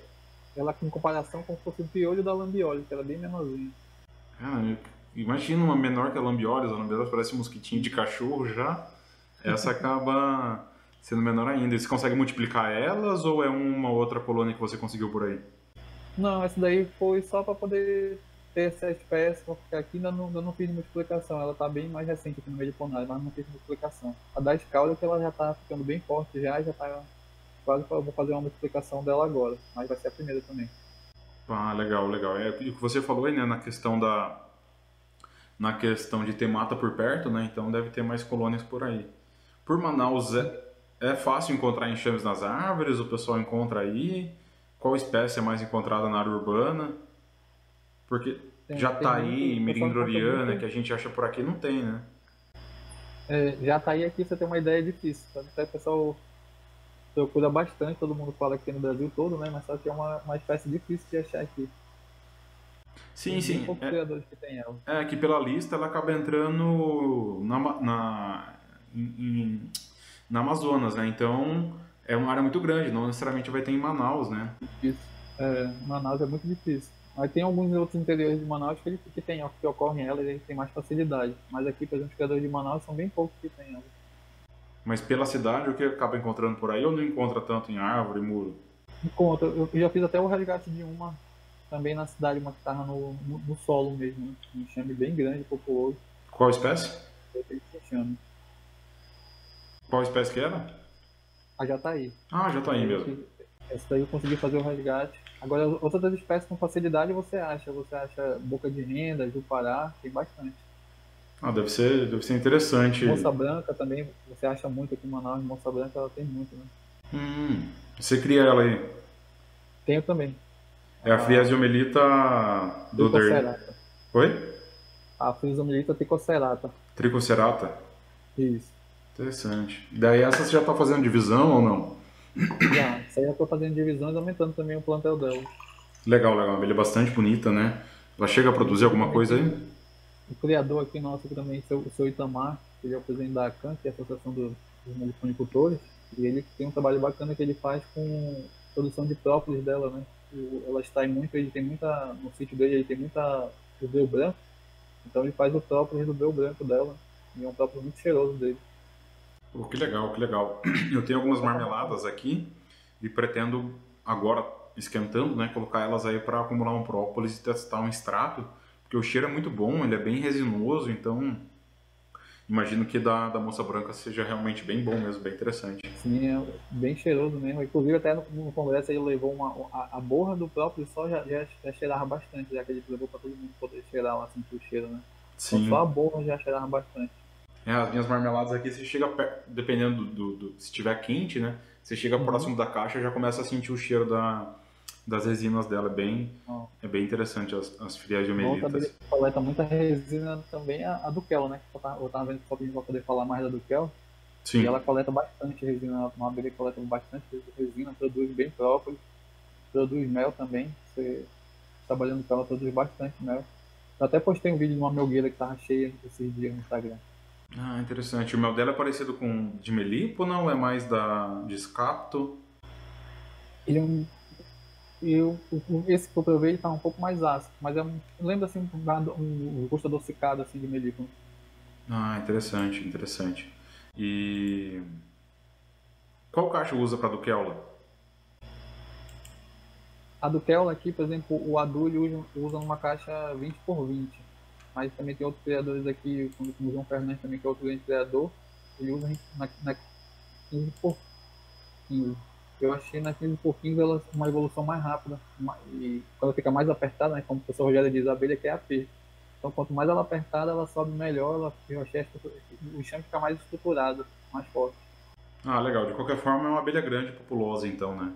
ela em comparação com fosse o piolho da lambioli, que era bem menorzinha. Ah, imagina uma menor que a lambioli, a lambioli parece um mosquitinho de cachorro já. Essa [LAUGHS] acaba sendo menor ainda. E você consegue multiplicar elas ou é uma outra colônia que você conseguiu por aí? Não, essa daí foi só para poder ter essa espécie, porque aqui ainda não, ainda não fiz multiplicação. Ela tá bem mais recente aqui no meio de Ponário, mas não fiz multiplicação. A da escala que ela já tá ficando bem forte já, já tá quase vou fazer uma multiplicação dela agora, mas vai ser a primeira também. Ah, legal, legal. É, e o que você falou aí, né, na questão da na questão de ter mata por perto, né? Então deve ter mais colônias por aí. Por Manaus é, é fácil encontrar enxames nas árvores, o pessoal encontra aí. Qual espécie é mais encontrada na área urbana? Porque tem, Jataí, Mirindroriana, que a gente acha por aqui, não tem, né? É, Jataí aqui você tem uma ideia difícil. Até o pessoal procura bastante, todo mundo fala tem no Brasil todo, né? Mas só que é uma, uma espécie difícil de achar aqui. Sim, sim. Poucos é, que tem ela. É, que pela lista ela acaba entrando na, na, em, na Amazonas, né? Então é uma área muito grande, não necessariamente vai ter em Manaus, né? É, Manaus é muito difícil. Mas tem alguns outros interiores de Manaus que, que, tem, que ocorrem elas e tem mais facilidade. Mas aqui, por exemplo, os criadores de Manaus são bem poucos que tem elas. Mas pela cidade, o que acaba encontrando por aí ou não encontra tanto em árvore, muro? Encontra. Eu já fiz até o resgate de uma também na cidade, uma que estava no, no, no, solo mesmo. Né? Um enxame bem grande, populoso. Qual espécie? Qual espécie que era? A jataí. Ah, jataí mesmo. Essa daí eu consegui fazer o resgate. Agora, outras espécies com facilidade você acha. Você acha boca de renda, jupará, tem bastante. Ah, deve ser, deve ser interessante. Moça branca também, você acha muito aqui em Manaus, moça branca ela tem muito, né? Hum, você cria ela aí? Tenho também. É a Friasiomelita do Tricocerata. Oi? A Friasiomelita tricocerata. Tricocerata? Isso. Interessante. Daí essa você já está fazendo divisão ou não? Já, essa aí já estou fazendo divisão e aumentando também o plantel dela. Legal, legal. Ela é bastante bonita, né? Ela chega a produzir alguma coisa aí? o criador aqui nosso também, o seu Itamar, ele é o presidente da ACAN, que é a Associação dos Meliponicultores, e ele tem um trabalho bacana que ele faz com produção de própolis dela, né? Ela está em muito, ele tem muita, no sítio dele ele tem muita breu branco, então ele faz o própolis do breu branco dela, e é um própolis muito cheiroso dele. Oh, que legal, que legal. Eu tenho algumas marmeladas aqui e pretendo agora esquentando, né, colocar elas aí para acumular um própolis e testar um extrato porque o cheiro é muito bom, ele é bem resinoso, então imagino que da, da moça branca seja realmente bem bom mesmo, bem interessante. Sim, é bem cheiroso mesmo. Inclusive até no, no congresso ele levou uma, a, a borra do próprio sol já, já, já, cheirava bastante, já que ele levou para todo mundo poder cheirar lá, sentir o cheiro, né? Sim. Então, só a borra já cheirava bastante. É, as minhas marmeladas aqui, você chega, dependendo do, do, do se estiver quente, né? Você chega uhum. próximo da caixa já começa a sentir o cheiro da, das resinas dela. É bem, oh. é bem interessante as, as filiais geomelitas. coleta muita resina também, a, a Dukel, né? Eu tava vendo que pra poder falar mais da Dukel. Sim. E ela coleta bastante resina, uma abelha coleta bastante resina, produz bem próprio, produz mel também. Você trabalhando com ela produz bastante mel. Eu até postei um vídeo de uma melgueira que tava cheia esses dias no Instagram. Ah, interessante. O mel dela é parecido com de melipo não? É mais da de escapto? Ele é um e o, esse que eu provei está um pouco mais ácido, mas é um, lembra assim um, um gosto adocicado assim de melícono. Ah, interessante, interessante. E qual caixa usa para Duquela? A Duquela aqui, por exemplo, o Adulho usa, usa numa caixa 20 por 20. Mas também tem outros criadores aqui, como o João Fernandes também, que é outro grande criador, ele usa na, na 15 por 15 eu achei na 15 por 15 ela uma evolução mais rápida. E quando fica mais apertada, né, como o professor Rogério diz, a abelha quer AP. Então quanto mais ela apertada, ela sobe melhor, ela, eu achei o enxame fica mais estruturado, mais forte. Ah, legal. De qualquer forma, é uma abelha grande populosa, então, né?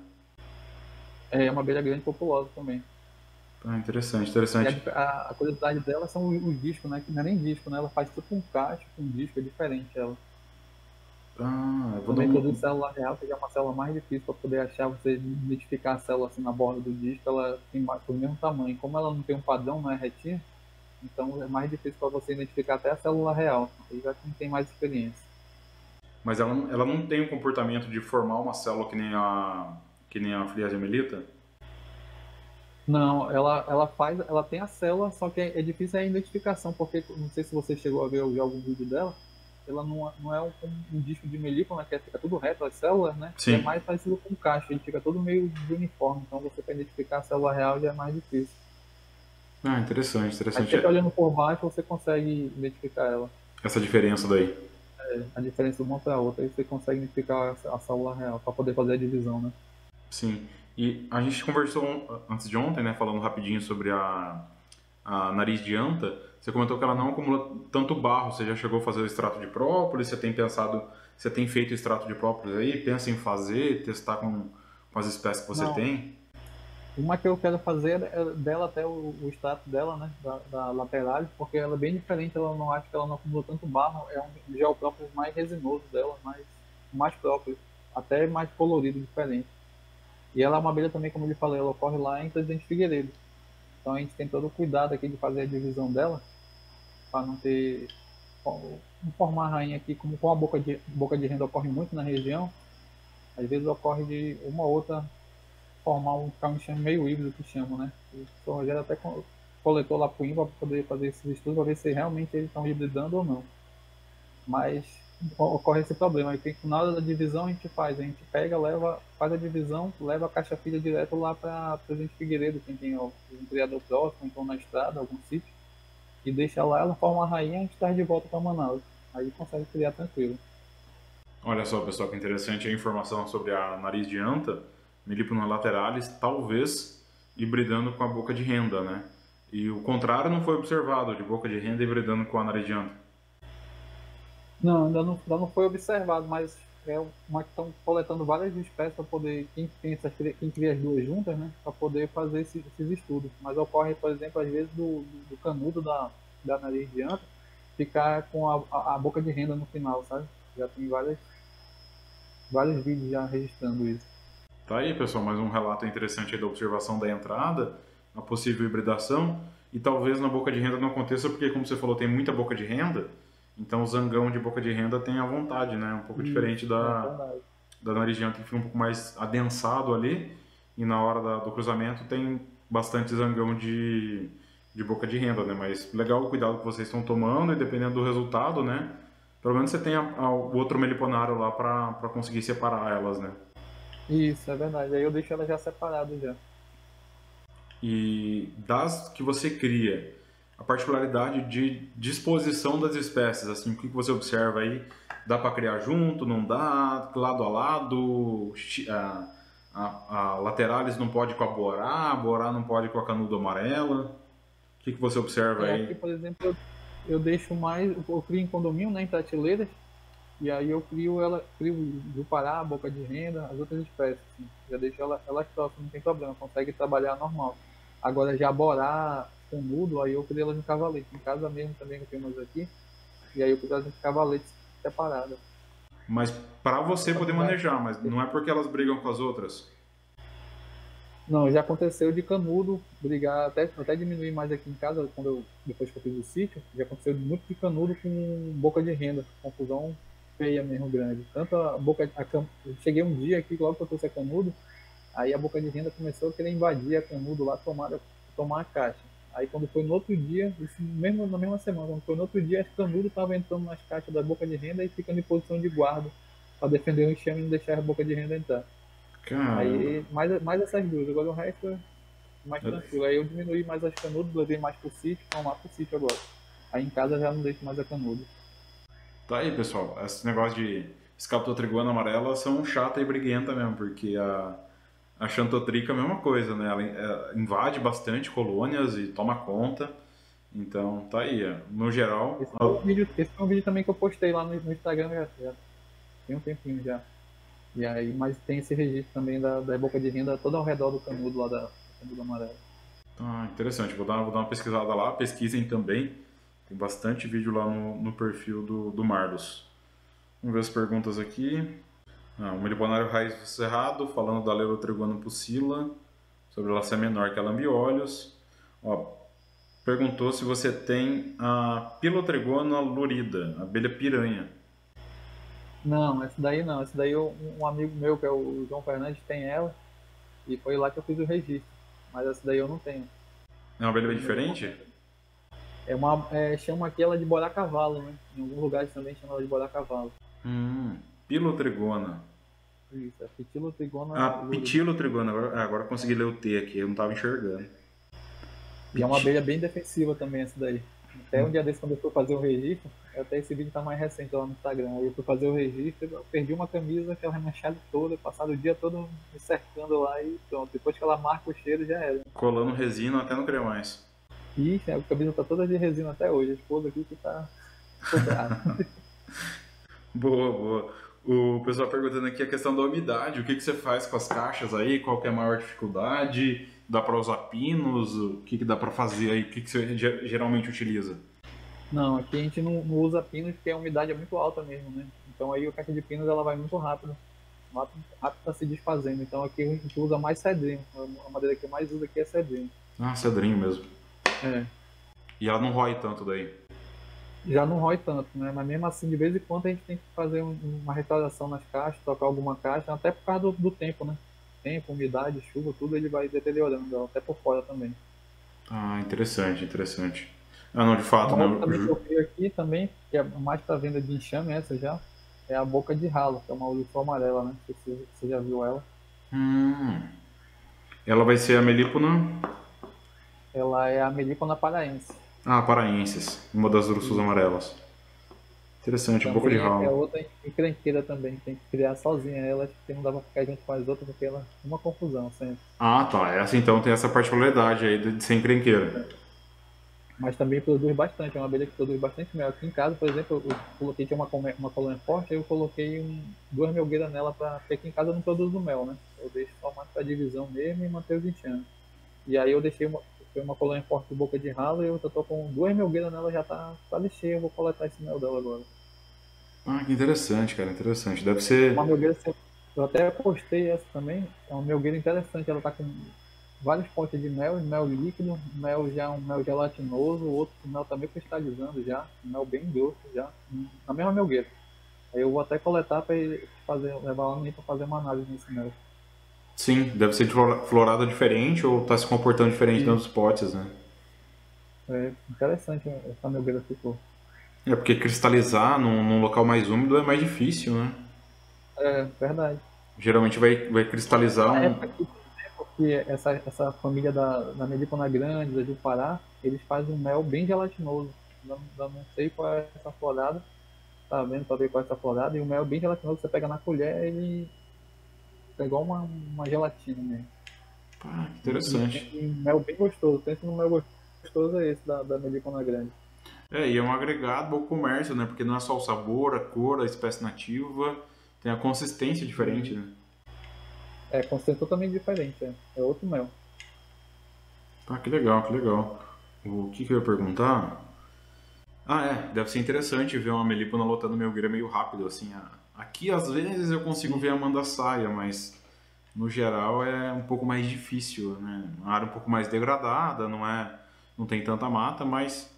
É, uma abelha grande populosa também. Ah, interessante, interessante. A, a, a, curiosidade dela são os, os, discos, né? Que não é nem disco, né? Ela faz tipo um cacho com um disco, é diferente ela. Ah, vou Também dar célula real, que é uma célula mais difícil para poder achar, você identificar a célula assim na borda do disco, ela tem o mesmo tamanho. Como ela não tem um padrão, não é retinha, então é mais difícil para você identificar até a célula real. Aí já quem tem mais experiência. mas ela, ela não tem o comportamento de formar uma célula que nem a, que nem a Friasia melita? Não, ela, ela faz, ela tem a célula, só que é, é difícil a identificação, porque não sei se você chegou a ver algum vídeo dela, ela não, não é um, um disco de melícona, que é, fica tudo reto as células, né? Sim. É mais parecido com um caixa, ele fica todo meio uniforme, então você para identificar a célula real já é mais difícil. Ah, interessante, interessante. Aí você olhando por baixo, você consegue identificar ela. Essa diferença daí. É, a diferença de uma para outra, aí você consegue identificar a célula real, para poder fazer a divisão, né? Sim. E a gente conversou antes de ontem, né, falando rapidinho sobre a, a nariz de anta. Você comentou que ela não acumula tanto barro. Você já chegou a fazer o extrato de própolis? Você tem pensado, você tem feito o extrato de própolis aí? Pensa em fazer, testar com, com as espécies que você não. tem? Uma que eu quero fazer é dela até o, o extrato dela, né, da, da lateral, porque ela é bem diferente. Ela não acho que ela não acumula tanto barro. É um gel própolis mais resinoso dela, mais mais próprio, até mais colorido, diferente. E ela é uma abelha também, como eu lhe falei, ela ocorre lá em Presidente Figueiredo. Então a gente tem todo o cuidado aqui de fazer a divisão dela, para não ter. Formar a rainha aqui, como com a boca de, boca de renda ocorre muito na região, às vezes ocorre de uma outra formar um, enxame meio híbrido que chamam, né? O Sr. Rogério até coletou lá para o para poder fazer esses estudos para ver se realmente eles estão hibridando ou não. Mas ocorre esse problema. Aí na hora da divisão a gente faz, a gente pega, leva, faz a divisão, leva a caixa filha direto lá para Presidente Figueiredo, quem tem um criador próximo, então na estrada, algum sítio, e deixa lá, ela forma a rainha, a gente traz de volta para Manaus. Aí consegue criar tranquilo. Olha só, pessoal, que interessante a informação sobre a nariz de anta, Melipona lateralis, talvez hibridando com a boca de renda, né? E o contrário não foi observado, de boca de renda hibridando com a nariz de anta. Não, ainda não, ainda não foi observado, mas é uma que estão coletando várias espécies para poder, quem, essas, quem cria as duas juntas, né, para poder fazer esses, esses, estudos. Mas ocorre, por exemplo, às vezes do, do, canudo da, da nariz de anta ficar com a, a, a, boca de renda no final, sabe? Já tem várias, vários vídeos já registrando isso. Tá aí, pessoal, mais um relato interessante da observação da entrada, a possível hibridação, e talvez na boca de renda não aconteça porque, como você falou, tem muita boca de renda, então o zangão de boca de renda tem a vontade, né? Um pouco Isso, diferente da, é da nariz de anta que fica um pouco mais adensado ali. E na hora da, do cruzamento tem bastante zangão de, de boca de renda, né? Mas legal o cuidado que vocês estão tomando e dependendo do resultado, né? Pelo menos você tem a, a, o outro meliponário lá para conseguir separar elas, né? Isso, é verdade. Aí eu deixo elas já separadas já. E das que você cria, a particularidade de disposição das espécies, assim, o que você observa aí? Dá para criar junto, não dá? Lado a lado? A, a, a lateralis não pode com a borá, a borá não pode com a canudo amarela? O que, que você observa é, aí? Aqui, por exemplo, eu, eu deixo mais, eu crio em condomínio, né, em prateleiras, e aí eu crio ela, crio do Pará, boca de renda, as outras espécies. Assim. Já deixo ela, elas próximas, não tem problema, consegue trabalhar normal. Agora já borá, canudo, aí eu criei elas no cavalete. Em casa mesmo também que temos aqui. E aí eu criei elas no cavalete separada. Mas para você poder manejar, mas não é porque elas brigam com as outras? Não, já aconteceu de canudo brigar, até, até diminuir mais aqui em casa, quando eu, depois que eu fiz o sítio, já aconteceu muito de canudo com boca de renda, confusão feia mesmo, grande. Tanto a boca, a, eu cheguei um dia aqui, logo que eu trouxe a canudo, aí a boca de renda começou a querer invadir a canudo lá, tomar, tomar a caixa. Aí quando foi no outro dia, isso mesmo na mesma semana, quando foi no outro dia, as canudos estavam entrando nas caixas da boca de renda e ficando em posição de guarda para defender o enxame e não deixar a boca de renda entrar. Caramba. Aí mais, mais essas duas, agora o resto é mais tranquilo. Aí eu diminuí mais as canudas, levei mais pro sítio, vamos lá pro sítio agora. Aí em casa já não deixo mais a canudo. Tá aí, pessoal. Esse negócio de escaptotriguana amarela são chata e briguenta mesmo, porque a a Xantotrica é a mesma coisa, né? Ela é, invade bastante colônias e toma conta. Então, tá aí. No geral. Esse, é um vídeo, esse é um vídeo também que eu postei lá no, no Instagram já, já, tem um tempinho já. E aí, mas tem esse registro também da, da boca de renda toda ao redor do canudo lá da canudo amarelo. Ah, interessante. Vou dar, vou dar uma pesquisada lá. Pesquisem também. Tem bastante vídeo lá no, no perfil do, do Marlos. Vamos ver as perguntas aqui. Ah, o Meliponário Raiz do Cerrado, falando da Leurotriguana puscila, sobre ela ser menor que a lambiolhos. Ó, perguntou se você tem a Pilotrigona lurida, abelha piranha. Não, essa daí não. Essa daí um amigo meu, que é o João Fernandes, tem ela. E foi lá que eu fiz o registro. Mas essa daí eu não tenho. É uma abelha bem diferente? É uma, é, chama aqui ela de borá cavalo, né? Em alguns lugares também chama ela de borá cavalo. Hum, pilotrigona. Isso, é pitilotrigona. Ah, pitilotrigona. Agora, agora eu consegui ler o T aqui, eu não estava enxergando. E é uma abelha bem defensiva também essa daí. Até um dia desse, quando eu fui fazer o registro, até esse vídeo tá mais recente lá no Instagram. Aí eu fui fazer o registro, eu perdi uma camisa que ela remanchada toda, passado o dia todo me cercando lá e pronto. Depois que ela marca o cheiro, já era. Colando resina até não querer mais. Ixi, a camisa tá toda de resina até hoje. A esposa aqui que tá [LAUGHS] boa, boa. O pessoal perguntando aqui a questão da umidade. O que, que você faz com as caixas aí? Qual que é a maior dificuldade? Dá para usar pinos? O que, que dá para fazer aí? O que, que você geralmente utiliza? Não, aqui a gente não, usa pinos porque a umidade é muito alta mesmo, né? Então aí a caixa de pinos ela vai muito rápido. Rápido, rápido tá se desfazendo. Então aqui a gente usa mais cedrinho. A madeira que eu mais uso aqui é cedrinho. Ah, cedrinho mesmo. É. E ela não rói tanto daí? Já não rói tanto, né? Mas mesmo assim, de vez em quando a gente tem que fazer uma restauração nas caixas, trocar alguma caixa, até por causa do, do tempo, né? Tempo, umidade, chuva, tudo ele vai deteriorando, até por fora também. Ah, interessante, interessante. Ah, não, de fato, né? outra que eu vi aqui também, que é mais para venda de enxame, essa já, é a boca de ralo, que é uma olifa amarela, né? Não sei se você já viu ela. Hum. Ela vai ser a melípona? Ela é a melípona paraense. Ah, paraenses. Uma das ursas amarelas. Interessante, também um pouco de ralo. É outra encrenqueira também, tem que criar sozinha ela, porque não dá pra ficar junto com as outras, porque ela é uma confusão sempre. Ah, tá. Essa então tem essa particularidade aí de ser encrenqueira. Mas também produz bastante, é uma abelha que produz bastante mel. Aqui em casa, por exemplo, eu coloquei tinha uma, uma colônia forte, aí eu coloquei um, duas melgueiras nela, pra, porque aqui em casa eu não produzo mel, né? Eu deixo só mais pra divisão mesmo e manter os enxames. E aí eu deixei uma, foi uma colônia forte boca de ralo e eu tô com duas melgueiras nela, já tá quase cheia, eu vou coletar esse mel dela agora. Ah, que interessante, cara, interessante. Deve ser. Uma melgueira, eu até postei essa também, é uma melgueira interessante, ela tá com vários potes de mel, mel líquido, mel já um mel gelatinoso, outro mel também cristalizando já, mel bem grosso já, na mesma melgueira. Aí eu vou até coletar para fazer, levar lá para fazer uma análise nesse mel. Sim, deve ser de florada diferente ou tá se comportando diferente Sim. nos potes, né? É interessante essa melgueira ficou. É porque cristalizar num, num local mais úmido é mais difícil, né? É, verdade. Geralmente vai, vai cristalizar um... época que que essa, essa família da, da Melipona Grande, da Jupará, eles fazem um mel bem gelatinoso. Eu não sei qual é essa florada, tá vendo para ver qual é essa florada, e o mel bem gelatinoso, você pega na colher, ele é igual uma, uma gelatina mesmo. Ah, interessante. E, um mel bem gostoso, pensa no mel gostoso é esse da, da Melipona Grande. É, e é um agregado ao comércio, né? Porque não é só o sabor, a cor, a espécie nativa, tem a consistência diferente, né? É, consistência totalmente diferente, é. é outro mel. Ah, que legal, que legal. O que, que eu ia perguntar? Ah, é, deve ser interessante ver uma melípona lotando melgueira meio rápido, assim. Aqui, às vezes, eu consigo ver a Amanda Saia, mas no geral é um pouco mais difícil, né? Uma área um pouco mais degradada, não é, não tem tanta mata, mas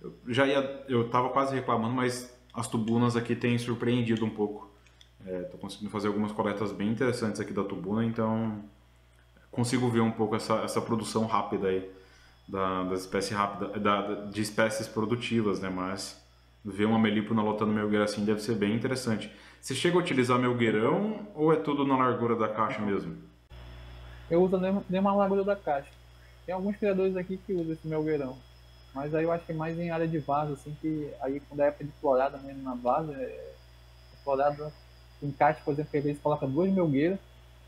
eu já ia, eu tava quase reclamando, mas as tubunas aqui têm surpreendido um pouco. Estou é, conseguindo fazer algumas coletas bem interessantes aqui da tubuna, então consigo ver um pouco essa, essa produção rápida aí da, das espécies rápida, da, de espécies produtivas, né? Mas ver uma melípona lotando melgueira assim deve ser bem interessante. Você chega a utilizar melgueirão ou é tudo na largura da caixa mesmo? Eu uso nem, uma largura da caixa. Tem alguns criadores aqui que usam esse melgueirão. Mas aí eu acho que é mais em área de vaso, assim, que aí quando é época de florada mesmo na vaso, é, florada encaixe, por exemplo, que às vezes coloca duas melgueiras,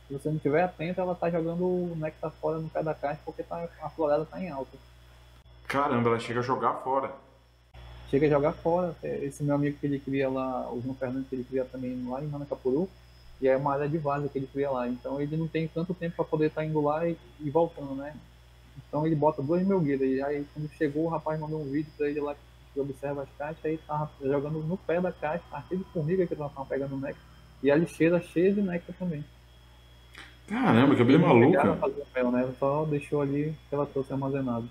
se você não estiver atento, ela tá jogando o néctar fora no pé da caixa porque tá, a florada tá em alta. Caramba, ela chega a jogar fora. Chega a jogar fora. É, esse meu amigo que ele cria lá, o João Fernando, que ele cria também lá em Manacapuru, e é uma área de vaza que ele cria lá. Então ele não tem tanto tempo para poder estar tá indo lá e, e, voltando, né? Então ele bota duas melgueiras. E aí quando chegou, o rapaz mandou um vídeo para ele lá que observa as caixas, aí tava jogando no pé da caixa, a de formiga que tava pegando o néctar e a lixeira cheia de néctar também. Caramba, que bem maluca. Fazer mel, né? Só deixou ali que ela trouxe armazenado.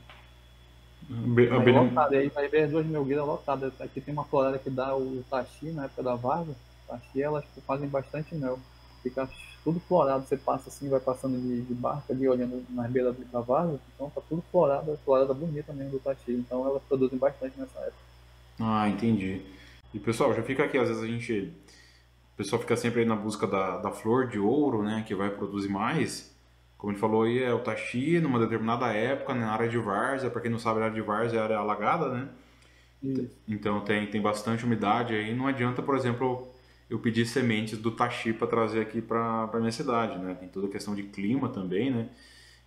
Be abelha... Lotada, aí vai ver as duas melgueiras lotadas. Aqui tem uma floresta que dá o taxi na época da vaga. taxi, elas fazem bastante mel. Fica tudo florado, você passa assim, vai passando de, de barca ali, olhando nas beiras da vaza, então tá tudo florado, florada bonita mesmo do taxi. Então elas produzem bastante nessa época. Ah, entendi. E pessoal, já fica aqui, às vezes a gente. O pessoal fica sempre aí na busca da, da flor de ouro, né? Que vai produzir mais. Como ele falou aí, é o taxi numa determinada época, na área de várzea. Para quem não sabe, a área de várzea é a área alagada, né? Isso. Então tem, tem bastante umidade aí. Não adianta, por exemplo, eu pedir sementes do taxi para trazer aqui para minha cidade, né? Tem toda a questão de clima também, né?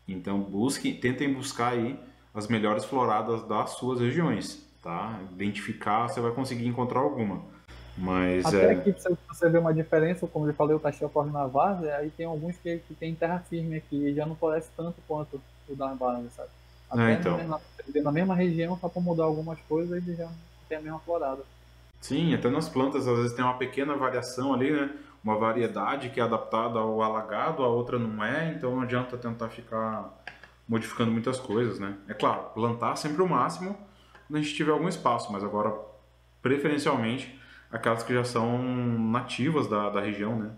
Então busquem, tentem buscar aí as melhores floradas das suas regiões tá? Identificar, você vai conseguir encontrar alguma. Mas Até é... que você vê uma diferença, como eu falei, o Taxi ocorre na várzea, aí tem alguns que, que tem terra firme aqui e já não floresce tanto quanto o da várzea, sabe? É, Até é, então. na, na, mesma região, só para mudar algumas coisas, ele já tem a mesma florada. Sim, até nas plantas às vezes tem uma pequena variação ali, né? Uma variedade que é adaptada ao alagado, a outra não é, então não adianta tentar ficar modificando muitas coisas, né? É claro, plantar sempre o máximo, quando a gente tiver algum espaço, mas agora, preferencialmente, aquelas que já são nativas da, da região, né?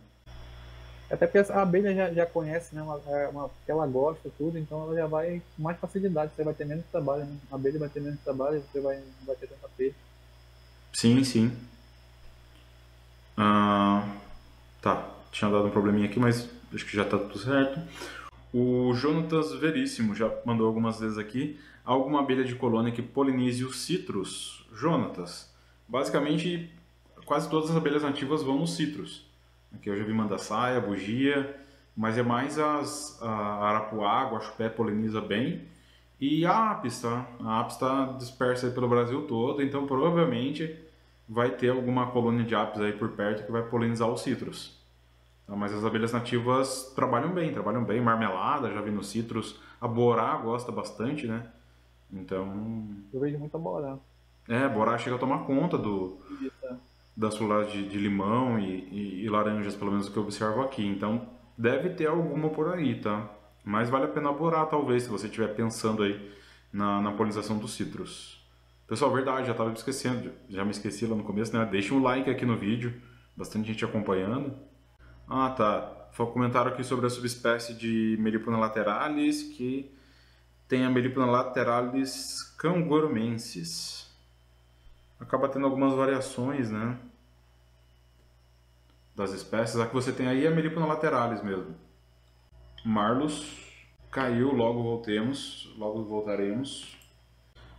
Até porque a abelha já, já conhece, né? Uma, é uma, ela gosta tudo, então ela já vai com mais facilidade, você vai ter menos trabalho, né? A abelha vai ter menos trabalho, você vai, vai ter tanta perda. Sim, sim. Ah, tá, tinha dado um probleminha aqui, mas acho que já tá tudo certo. O Jonatas Veríssimo já mandou algumas vezes aqui alguma abelha de colônia que polinize os citros, Jonatas. Basicamente, quase todas as abelhas nativas vão nos citros. Aqui eu já vi mandaçaia, bugia, mas é mais as, a arapuá, guaxupé poliniza bem. E a apis, tá? A apis está dispersa pelo Brasil todo, então provavelmente vai ter alguma colônia de apis aí por perto que vai polinizar os citros. Tá? Mas as abelhas nativas trabalham bem, trabalham bem. Marmelada, já vi nos citros. A borá gosta bastante, né? Então. Eu vejo muita borá. É, borá chega a tomar conta do, das flores de, de limão e, e, e, laranjas, pelo menos o que eu observo aqui. Então, deve ter alguma por aí, tá? Mas vale a pena borá, talvez, se você estiver pensando aí na, na polinização dos citros. Pessoal, verdade, já estava esquecendo, já me esqueci lá no começo, né? Deixa um like aqui no vídeo, bastante gente acompanhando. Ah, tá. Foi um comentário aqui sobre a subespécie de Melipona lateralis, que tem a Melipona lateralis cangurumensis. Acaba tendo algumas variações, né? Das espécies. A que você tem aí é Melipona lateralis mesmo. Marlos caiu, logo voltemos, logo voltaremos.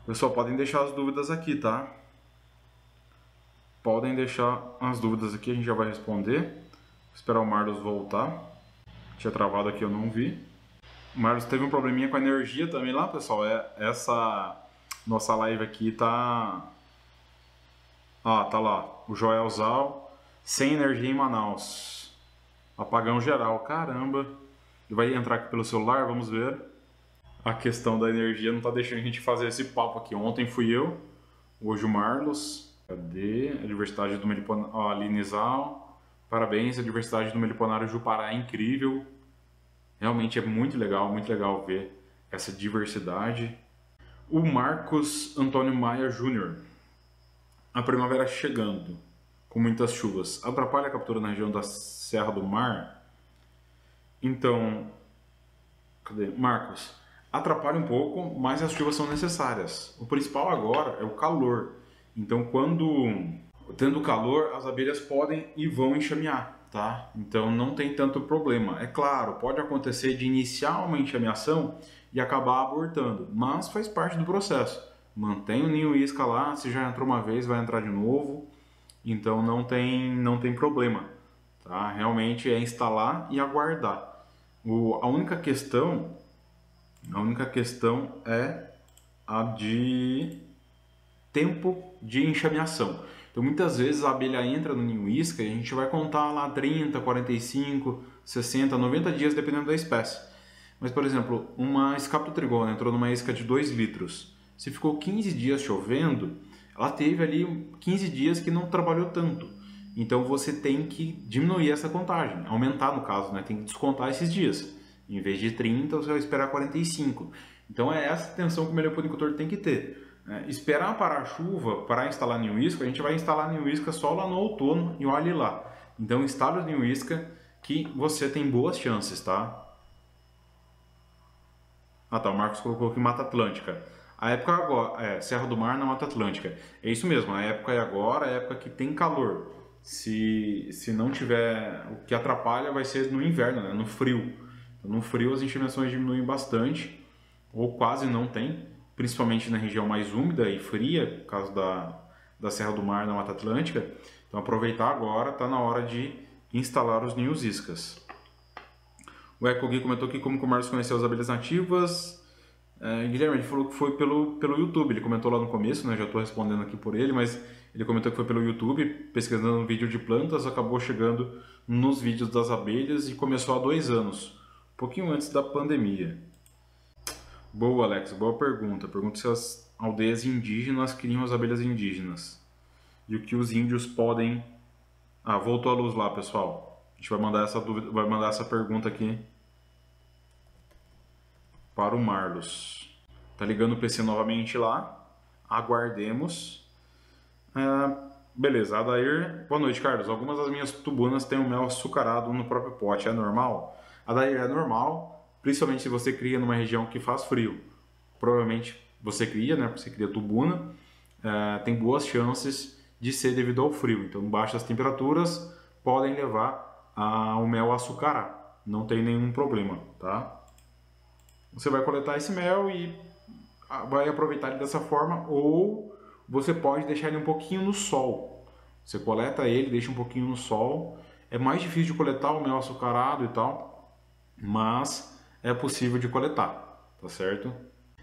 Pessoal, podem deixar as dúvidas aqui, tá? Podem deixar as dúvidas aqui, a gente já vai responder. Vou esperar o Marlos voltar. Tinha travado aqui, eu não vi. O Marlos teve um probleminha com a energia também lá, pessoal. É, essa nossa live aqui tá. Ah, tá lá. O Joel Zal, sem energia em Manaus. Apagão geral. Caramba. Ele vai entrar aqui pelo celular, vamos ver. A questão da energia não tá deixando a gente fazer esse papo aqui. Ontem fui eu, hoje o Marlos. Cadê? A diversidade do Meliponário. Ó, Aline Zal. Parabéns, a diversidade do Meliponário Jupará é incrível. Realmente é muito legal, muito legal ver essa diversidade. O Marcos Antônio Maia Júnior. A primavera chegando, com muitas chuvas, atrapalha a captura na região da Serra do Mar? Então, cadê? Marcos, atrapalha um pouco, mas as chuvas são necessárias. O principal agora é o calor. Então, quando tendo calor, as abelhas podem e vão enxamear tá? Então não tem tanto problema. É claro, pode acontecer de iniciar uma enxameação e acabar abortando, mas faz parte do processo. Mantém o ninho isca lá, se já entrou uma vez, vai entrar de novo. Então não tem, não tem problema, tá? Realmente é instalar e aguardar. O, a única questão, a única questão é a de tempo de enxameação. Então muitas vezes a abelha entra no ninho isca e a gente vai contar lá 30, 45, 60, 90 dias dependendo da espécie. Mas por exemplo, uma escaptotrigona entrou numa isca de 2 litros. Se ficou 15 dias chovendo, ela teve ali 15 dias que não trabalhou tanto. Então você tem que diminuir essa contagem, aumentar no caso, né? tem que descontar esses dias. Em vez de 30, você vai esperar 45. Então é essa atenção que o melhoponicultor tem que ter. É, esperar parar a chuva para instalar ninho isca, a gente vai instalar ninho isca só lá no outono e olhe lá. Então instale o Ninho Isca que você tem boas chances, tá? Ah tá, o Marcos colocou aqui Mata Atlântica. A época agora, é, Serra do Mar na Mata Atlântica. É isso mesmo, a época é agora, a época que tem calor. Se, se não tiver, o que atrapalha vai ser no inverno, né? no frio. No frio as intimações diminuem bastante, ou quase não tem, principalmente na região mais úmida e fria, por causa da, da Serra do Mar na Mata Atlântica. Então aproveitar agora, está na hora de instalar os ninhos iscas. O EcoGui comentou aqui como o Marcos conheceu as abelhas nativas. É, Guilherme, ele falou que foi pelo, pelo YouTube, ele comentou lá no começo, né? já estou respondendo aqui por ele, mas ele comentou que foi pelo YouTube, pesquisando um vídeo de plantas, acabou chegando nos vídeos das abelhas e começou há dois anos, um pouquinho antes da pandemia. Boa, Alex, boa pergunta. Pergunta se as aldeias indígenas criam as abelhas indígenas e o que os índios podem. Ah, voltou a luz lá, pessoal. A gente vai mandar essa dúvida, vai mandar essa pergunta aqui para o Marlos. Tá ligando o PC novamente lá. Aguardemos. Ah, beleza, Adair. Boa noite, Carlos. Algumas das minhas tubunas têm o mel açucarado no próprio pote. É normal? Adair, é normal, principalmente se você cria numa região que faz frio. Provavelmente você cria, né? Você cria tubuna. Ah, tem boas chances de ser devido ao frio. Então, baixas temperaturas podem levar ao mel açucarar. Não tem nenhum problema, tá? Você vai coletar esse mel e ah, vai aproveitar ele dessa forma ou você pode deixar ele um pouquinho no sol. Você coleta ele, deixa um pouquinho no sol. É mais difícil de coletar o mel açucarado e tal, mas é possível de coletar, tá certo?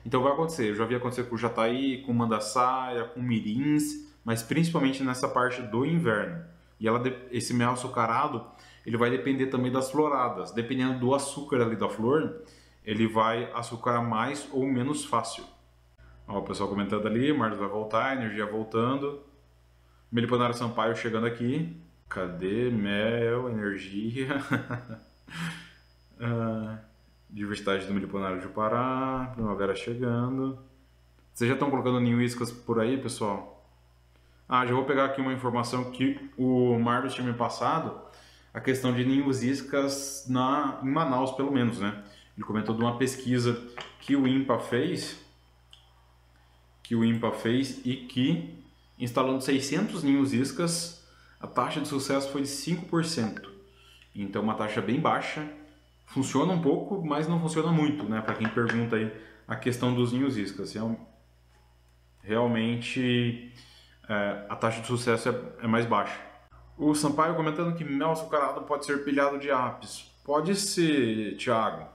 Então vai acontecer, eu já vi acontecer com jataí, com mandaçaia, com mirins, mas principalmente nessa parte do inverno. E ela, esse mel açucarado, ele vai depender também das floradas. Dependendo do açúcar ali da flor, ele vai açucarar mais ou menos fácil. Ó, o pessoal comentando ali, Marlos vai voltar, energia voltando. Meliponário Sampaio chegando aqui. Cadê? Mel, energia. [LAUGHS] ah, diversidade do Meliponário de Pará. Primavera chegando. Vocês já estão colocando ninho iscas por aí, pessoal? Ah, já vou pegar aqui uma informação que o Marlos tinha me passado. A questão de ninhos iscas na, em Manaus, pelo menos, né? Ele comentou de uma pesquisa que o INPA fez que o IMPA fez e que, instalando 600 ninhos iscas, a taxa de sucesso foi de 5%. Então, uma taxa bem baixa. Funciona um pouco, mas não funciona muito, né? Para quem pergunta aí a questão dos ninhos iscas. Realmente, é, a taxa de sucesso é, é mais baixa. O Sampaio comentando que mel açucarado pode ser pilhado de apis. Pode ser, Thiago.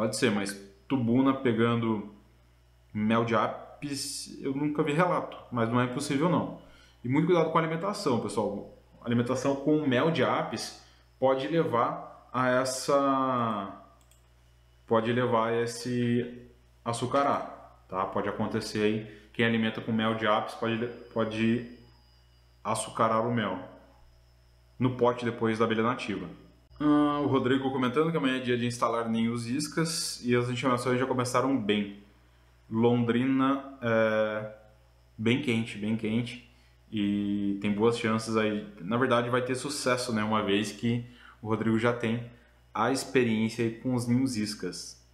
Pode ser, mas tubuna pegando mel de apis eu nunca vi relato, mas não é impossível não. E muito cuidado com a alimentação, pessoal. A alimentação com mel de apis pode levar a essa pode levar a esse açucarar, tá? Pode acontecer aí quem alimenta com mel de apis pode pode açucarar o mel no pote depois da abelha nativa. Ah, o Rodrigo comentando que amanhã é dia de instalar ninhos iscas e as intimações já começaram bem. Londrina é bem quente, bem quente e tem boas chances aí. Na verdade, vai ter sucesso, né? Uma vez que o Rodrigo já tem a experiência com os ninhos iscas.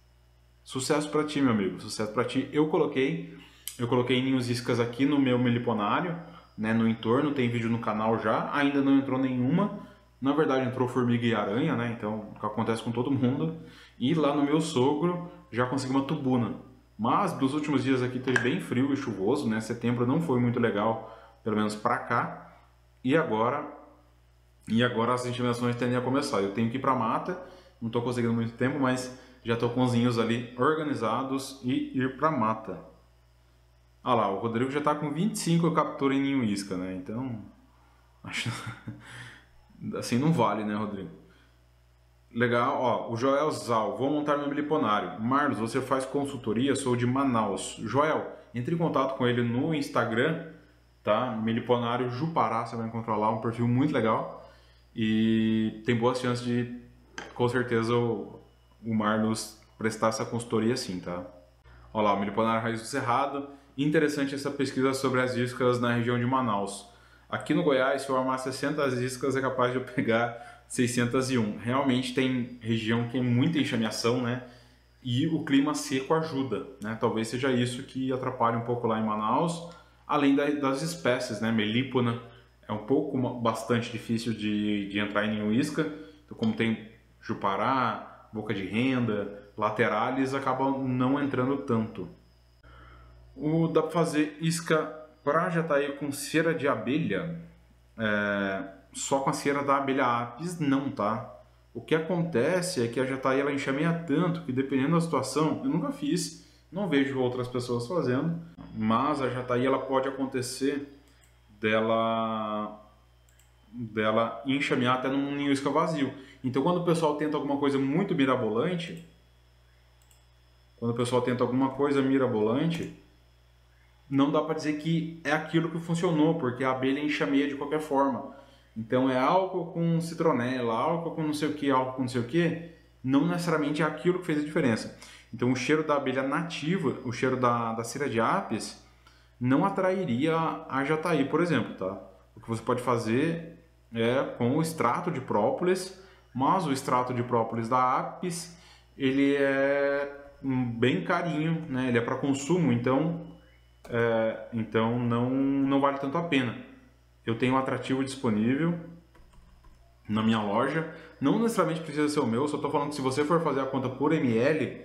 Sucesso para ti, meu amigo. Sucesso para ti. Eu coloquei, eu coloquei ninhos iscas aqui no meu meliponário, né? No entorno tem vídeo no canal já. Ainda não entrou nenhuma. Na verdade, entrou formiga e aranha, né? Então, o que acontece com todo mundo. E lá no meu sogro já consegui uma tubuna. Mas dos últimos dias aqui teve bem frio e chuvoso, né? Setembro não foi muito legal, pelo menos para cá. E agora, e agora as intimações tendem a começar. Eu tenho que ir para mata, não estou conseguindo muito tempo, mas já estou com os ninhos ali organizados e ir para mata. Ah lá, o Rodrigo já está com 25 captura em ninho isca, né? Então, [LAUGHS] acho assim não vale, né, Rodrigo? Legal, ó, o Joel Zal, vou montar meu miliponário. Marlos, você faz consultoria? Sou de Manaus. Joel, entre em contato com ele no Instagram, tá? Miliponário Jupará, você vai encontrar lá um perfil muito legal e tem boas chances de, com certeza, o, o Marlos prestar essa consultoria sim, tá? Olha lá, o Miliponário Raiz do Cerrado. Interessante essa pesquisa sobre as iscas na região de Manaus. Aqui no Goiás, se eu armar 600 iscas, é capaz de eu pegar 601. Realmente tem região que tem muita enxameação, né? E o clima seco ajuda, né? Talvez seja isso que atrapalhe um pouco lá em Manaus, além das espécies, né? Melípona é um pouco, bastante difícil de, de entrar em nenhum isca. Então, como tem Jupará, Boca de Renda, Laterales, acabam não entrando tanto. O, dá para fazer isca para jataí com cera de abelha, é, só com a cera da abelha apis, não, tá? O que acontece é que a jataí ela enxameia tanto que dependendo da situação, eu nunca fiz, não vejo outras pessoas fazendo, mas a jataí ela pode acontecer dela dela enxamear até num ninho isca vazio. Então quando o pessoal tenta alguma coisa muito mirabolante, quando o pessoal tenta alguma coisa mirabolante, não dá para dizer que é aquilo que funcionou, porque a abelha enxameia de qualquer forma. Então é álcool com citronela, álcool com não sei o que, álcool com não sei o que, não necessariamente é aquilo que fez a diferença. Então o cheiro da abelha nativa, o cheiro da, da cera de apis, não atrairia a jataí, por exemplo, tá? O que você pode fazer é com o extrato de própolis, mas o extrato de própolis da apis, ele é bem carinho, né? Ele é para consumo, então é, então não, não vale tanto a pena. Eu tenho um atrativo disponível na minha loja, não necessariamente precisa ser o meu, só estou falando que se você for fazer a conta por ml,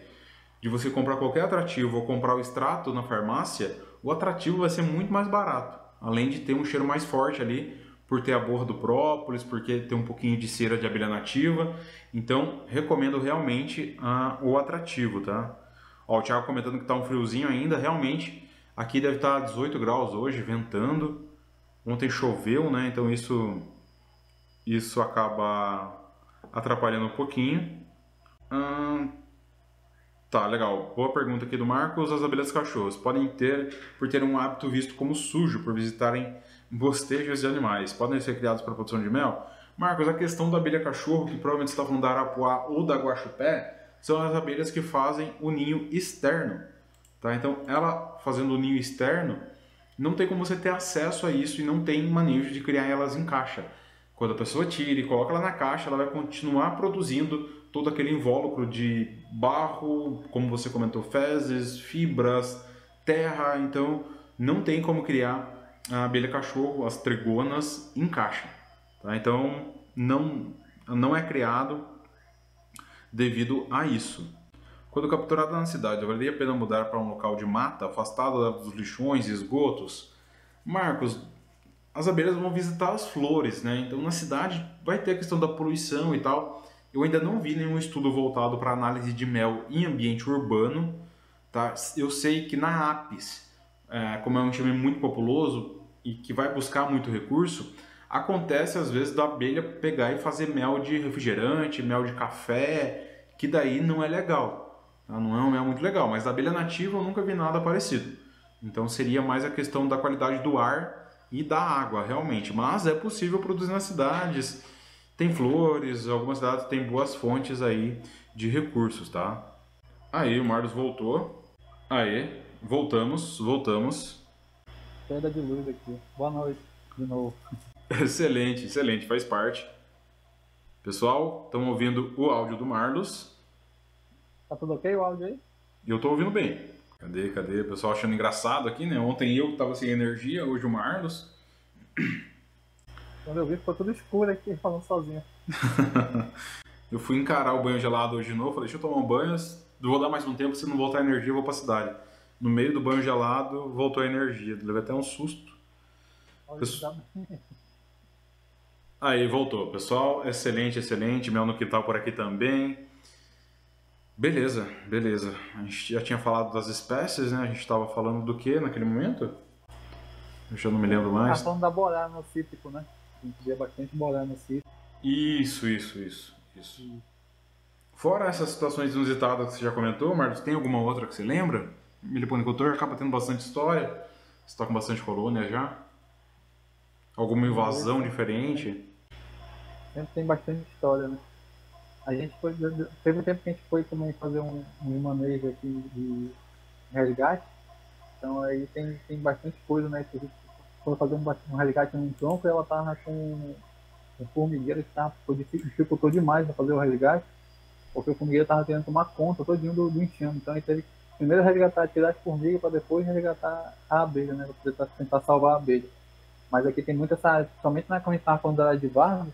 de você comprar qualquer atrativo ou comprar o extrato na farmácia, o atrativo vai ser muito mais barato, além de ter um cheiro mais forte ali, por ter a borra do própolis, porque tem um pouquinho de cera de abelha nativa. Então, recomendo realmente uh, o atrativo, tá? Ó, o Thiago comentando que tá um friozinho ainda, realmente Aqui deve estar 18 graus hoje, ventando. Ontem choveu, né? Então isso isso acaba atrapalhando um pouquinho. Hum, tá, legal. Boa pergunta aqui do Marcos. As abelhas cachorros podem ter, por ter um hábito visto como sujo, por visitarem bostejos de animais, podem ser criados para produção de mel? Marcos, a questão da abelha cachorro, que provavelmente está falando da arapuá ou da guaxupé, são as abelhas que fazem o ninho externo. Tá? Então, ela fazendo o ninho externo, não tem como você ter acesso a isso e não tem manejo de criar elas em caixa. Quando a pessoa tira e coloca ela na caixa, ela vai continuar produzindo todo aquele invólucro de barro, como você comentou, fezes, fibras, terra. Então, não tem como criar a abelha cachorro, as tregonas, em caixa. Tá? Então, não, não é criado devido a isso. Quando capturada na cidade, valeria a pena mudar para um local de mata, afastado dos lixões e esgotos? Marcos, as abelhas vão visitar as flores, né? Então na cidade vai ter a questão da poluição e tal. Eu ainda não vi nenhum estudo voltado para análise de mel em ambiente urbano, tá? Eu sei que na Apis, é, como é um time muito populoso e que vai buscar muito recurso, acontece às vezes da abelha pegar e fazer mel de refrigerante, mel de café, que daí não é legal. Tá? Não é um mel muito legal, mas da abelha nativa eu nunca vi nada parecido. Então seria mais a questão da qualidade do ar e da água, realmente. Mas é possível produzir nas cidades. Tem flores, algumas cidades têm boas fontes aí de recursos, tá? Aí, o Marlos voltou. Aí, voltamos, voltamos. Queda de luz aqui. Boa noite, de novo. [LAUGHS] excelente, excelente, faz parte. Pessoal, estão ouvindo o áudio do Marlos. Tá tudo ok o áudio aí? Eu tô ouvindo bem. Cadê, cadê? O pessoal achando engraçado aqui, né? Ontem eu tava sem energia, hoje o Marlos. Quando eu vi, ficou tudo escuro aqui, falando sozinho. [LAUGHS] eu fui encarar o banho gelado hoje de novo, falei, deixa eu tomar um banho, vou dar mais um tempo, se não voltar a energia, eu vou pra cidade. No meio do banho gelado, voltou a energia. Levei até um susto. [LAUGHS] Aí, voltou. Pessoal, excelente, excelente. Mel no quintal por aqui também. Beleza, beleza. A gente já tinha falado das espécies, né? A gente estava falando do que naquele momento? Eu já não me lembro mais. Tá falando da borana cítrico, né? A gente via bastante borana cítrico. Isso, isso, isso, isso. Fora essas situações inusitadas que você já comentou, Marcos, tem alguma outra que você lembra? Miliponicultor acaba tendo bastante história. Você está com bastante colônia já? Alguma invasão diferente? Sempre tem bastante história, né? A gente foi. Teve um tempo que a gente foi também fazer um, um manejo aqui de resgate. Então aí tem, tem bastante coisa, né? Que a gente foi fazer um, um resgate num tronco e ela tava com um formigueiro que tava, dificultou demais fazer o resgate, porque o formigueiro tava querendo tomar conta todinho do, do enxame. Então ele teve que primeiro resgatar, tirar as formigas para depois resgatar a abelha, né? Pra tentar, tentar salvar a abelha. Mas aqui tem muita essa, somente na quando a gente tava falando da de Vargas,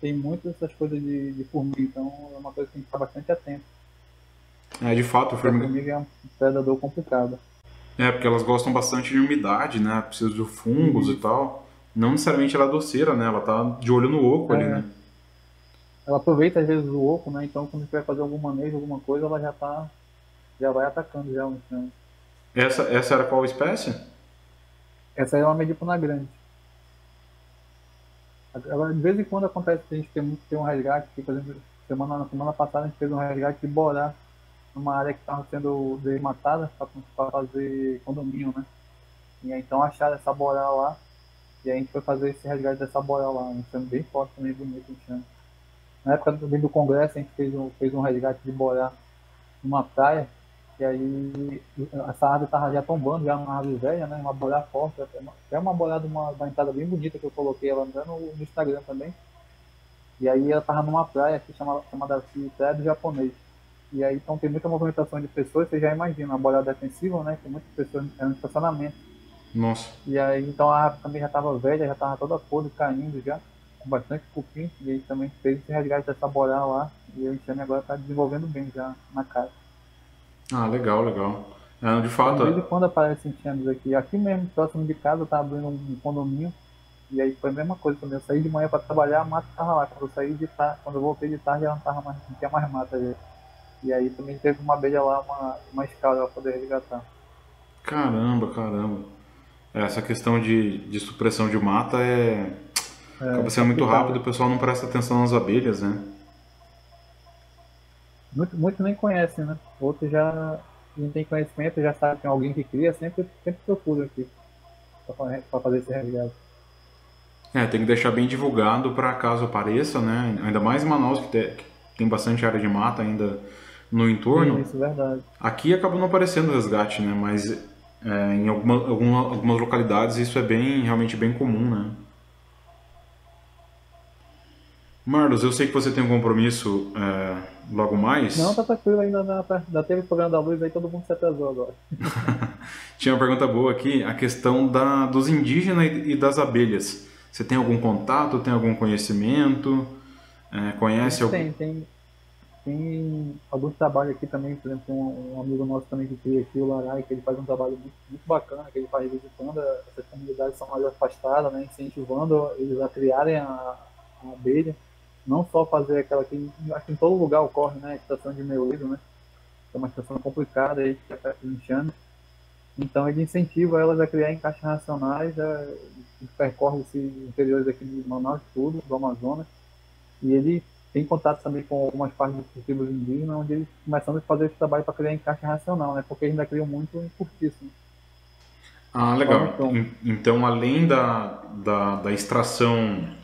tem muitas essas coisas de, de formiga, então é uma coisa que tem que estar bastante atento. É, de fato, a formiga... a formiga é um predador complicado. É, porque elas gostam bastante de umidade, né? Precisa de fungos uhum. e tal. Não necessariamente ela é doceira, né? Ela tá de olho no oco é. ali, né? Ela aproveita às vezes o oco, né? Então quando a gente vai fazer algum manejo, alguma coisa, ela já tá. Já vai atacando já o instante. Essa, essa era qual espécie? Essa é uma medipona grande. Agora, de vez em quando acontece que a gente tem, tem um resgate, que, por exemplo, semana, na semana passada a gente fez um resgate de borá numa área que estava sendo desmatada para fazer condomínio, né? E aí, então acharam essa boral lá e a gente foi fazer esse resgate dessa boral lá, um chão bem forte também, bonito chão. Na época do congresso a gente fez um, fez um resgate de borar numa praia e aí essa árvore estava já tombando, já uma árvore velha, né? Uma borar forte, é uma borar de uma, uma entrada bem bonita que eu coloquei ela andando no Instagram também. E aí ela estava numa praia que chama, chamada assim, Praia do Japonês. E aí então tem muita movimentação de pessoas, você já imagina, uma boiada defensiva, né? Tem muitas pessoas no estacionamento. Nossa. E aí então a árvore também já estava velha, já estava toda podre, caindo já, com bastante cupim. E aí também fez esse resgate dessa boiada lá. E o enxame agora está desenvolvendo bem já na casa. Ah, legal, legal. É, de fato. De vez em quando aparecem enxames aqui. Aqui mesmo, próximo de casa, tá abrindo um condomínio. E aí foi a mesma coisa também. Eu saí de manhã para trabalhar, a mata estava lá. Quando eu saí de tarde, quando eu voltei de tarde, já não, tava mais, não tinha mais mata. Já. E aí também teve uma abelha lá, uma, uma escala para poder resgatar. Caramba, caramba. Essa questão de, de supressão de mata é. é acaba sendo muito rápido, o pessoal não presta atenção nas abelhas, né? Muitos muito nem conhecem, né? Outros já não tem conhecimento, já sabe que tem alguém que cria, sempre, sempre procura aqui para fazer esse resgate. É, tem que deixar bem divulgado para caso apareça, né? Ainda mais em Manaus, que tem, que tem bastante área de mata ainda no entorno. Isso, verdade. Aqui acabou não aparecendo resgate, né? Mas é, em alguma, alguma, algumas localidades isso é bem realmente bem comum, né? Marlos, eu sei que você tem um compromisso é, logo mais. Não, tá tranquilo, ainda, ainda teve o programa da luz aí, todo mundo se atrasou agora. [LAUGHS] Tinha uma pergunta boa aqui, a questão da, dos indígenas e das abelhas. Você tem algum contato, tem algum conhecimento? É, conhece algum... Tem, tem, tem alguns trabalhos aqui também, por exemplo, um, um, amigo nosso também que cria aqui, o Larai, que ele faz um trabalho muito, muito bacana, que ele faz visitando essas comunidades são mais afastadas, né, incentivando eles a criarem a, a abelha não só fazer aquela que acho que em todo lugar ocorre, né? A estação de meolido, né? É uma estação complicada aí que está inchando. Então ele incentiva elas a criar encaixes racionais, a, percorre esses interiores aqui de Manaus, tudo, do Amazonas. E ele tem contato também com algumas partes dos tribos indígenas, onde eles começam a fazer esse trabalho para criar encaixe racional, né? Porque eles ainda criam muito em curtíssimo. Ah, legal. Então, então além da, da, da extração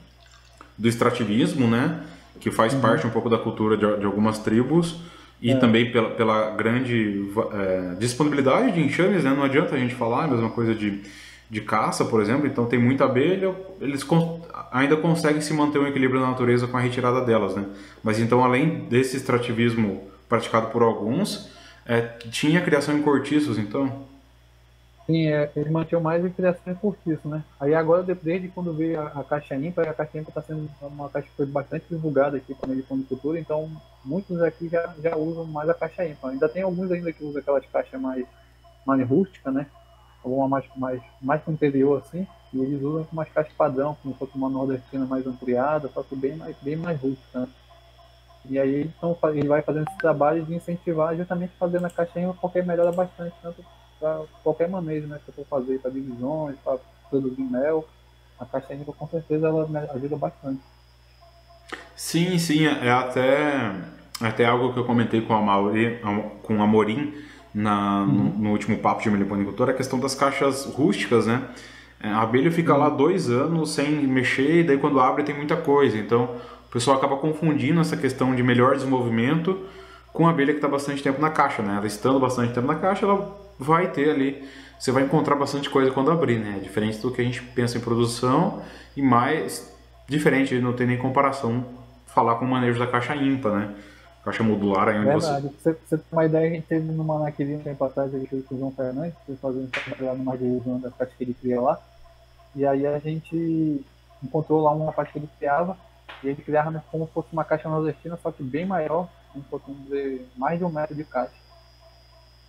do extrativismo, né? Que faz uhum. parte um pouco da cultura de, de algumas tribos e é. também pela, pela grande é, disponibilidade de enxames, né? Não adianta a gente falar a mesma coisa de, de caça, por exemplo. Então tem muita abelha, eles con ainda conseguem se manter um equilíbrio na natureza com a retirada delas, né? Mas então além desse extrativismo praticado por alguns, é, tinha criação em cortiços, então. Sim, é, eles mantinham mais em criação em cortiço, né? Aí agora, desde quando veio a, a caixa ímpar, a caixa ímpar está sendo uma caixa que foi bastante divulgada aqui para meio de cultura, então muitos aqui já, já usam mais a caixa ímpar. Ainda tem alguns ainda que usam aquelas caixas mais, mais rústicas, né? Alguma mais, mais, mais para o interior, assim, e eles usam com umas caixas padrão, como se fosse uma nordestina mais ampliada, só que bem mais, bem mais rústica, né? E aí então, ele vai fazendo esse trabalho de incentivar justamente fazendo a caixa ímpar porque melhora bastante, tanto para qualquer manejo né, que eu for fazer, para divisões, para produzir mel, a caixa hídrica com certeza ela ajuda bastante. Sim, sim, é até, até algo que eu comentei com a Mauri, com a Morim na, uhum. no, no, último papo de meliponicultura, a questão das caixas rústicas, né? É, a abelha fica uhum. lá dois anos sem mexer e daí quando abre tem muita coisa. Então o pessoal acaba confundindo essa questão de melhor desenvolvimento com a abelha que está bastante tempo na caixa, né? Ela estando bastante tempo na caixa, ela vai ter ali você vai encontrar bastante coisa quando abrir, né? Diferente do que a gente pensa em produção e mais diferente, não tem nem comparação falar com o manejo da caixa ímpar, né? Caixa modular aí onde Verdade. você... Você, você tem uma ideia, a gente teve numa naquele um tempo atrás, a gente com o João Fernandes, que fazendo trabalhar numa região da caixa que ele cria lá, e aí a gente encontrou lá uma parte que ele criava, e ele criava como se fosse uma caixa nordestina, só que bem maior, como podemos dizer, mais de um metro de caixa.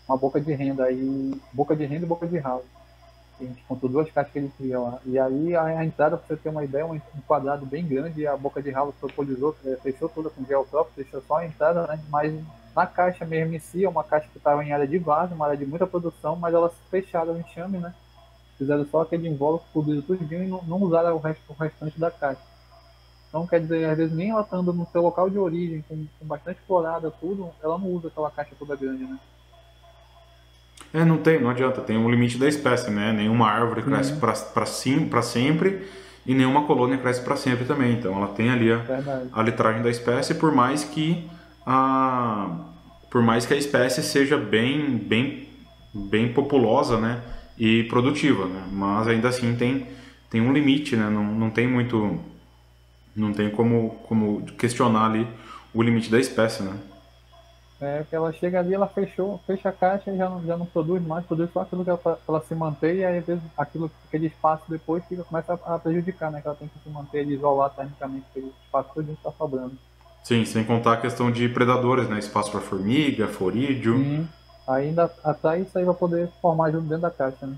Uma boca de renda aí, boca de renda e boca de ralo. A gente contou duas caixas que ele cria lá. E aí a, a entrada, para você ter uma ideia, um, um quadrado bem grande, e a boca de ralo propolizou, é, fechou toda com gel próprio, deixou só a entrada, né? Mas na caixa mesmo em si, é uma caixa que estava em área de vaso, uma área de muita produção, mas elas fecharam o enxame, né? Fizeram só aquele invólucro, cobriram tudinho e não, não usaram o, resto, o restante da caixa. Então, quer dizer, às vezes nem ela estando no seu local de origem, com, com bastante florada, tudo, ela não usa aquela caixa toda grande, né? É, não tem, não adianta, tem um limite da espécie, né? Nenhuma árvore cresce uhum. para sim, sempre e nenhuma colônia cresce para sempre também. Então ela tem ali a, a litragem da espécie, por mais que a por mais que a espécie seja bem bem bem populosa, né? E produtiva, né? Mas ainda assim tem tem um limite, né? Não, não tem muito não tem como como questionar ali o limite da espécie, né? É, que ela chega ali, ela fechou, fecha a caixa e já não, já não produz mais, produz só aquilo que ela, pra ela se manter e aí às vezes aquilo, aquele espaço depois fica, começa a, a, prejudicar, né? Que ela tem que se manter isolar termicamente aquele espaço todo que está sobrando. Sim, sem contar a questão de predadores, né? Espaço para formiga, forídeo. Sim. Ainda até isso aí vai poder formar junto dentro da caixa, né?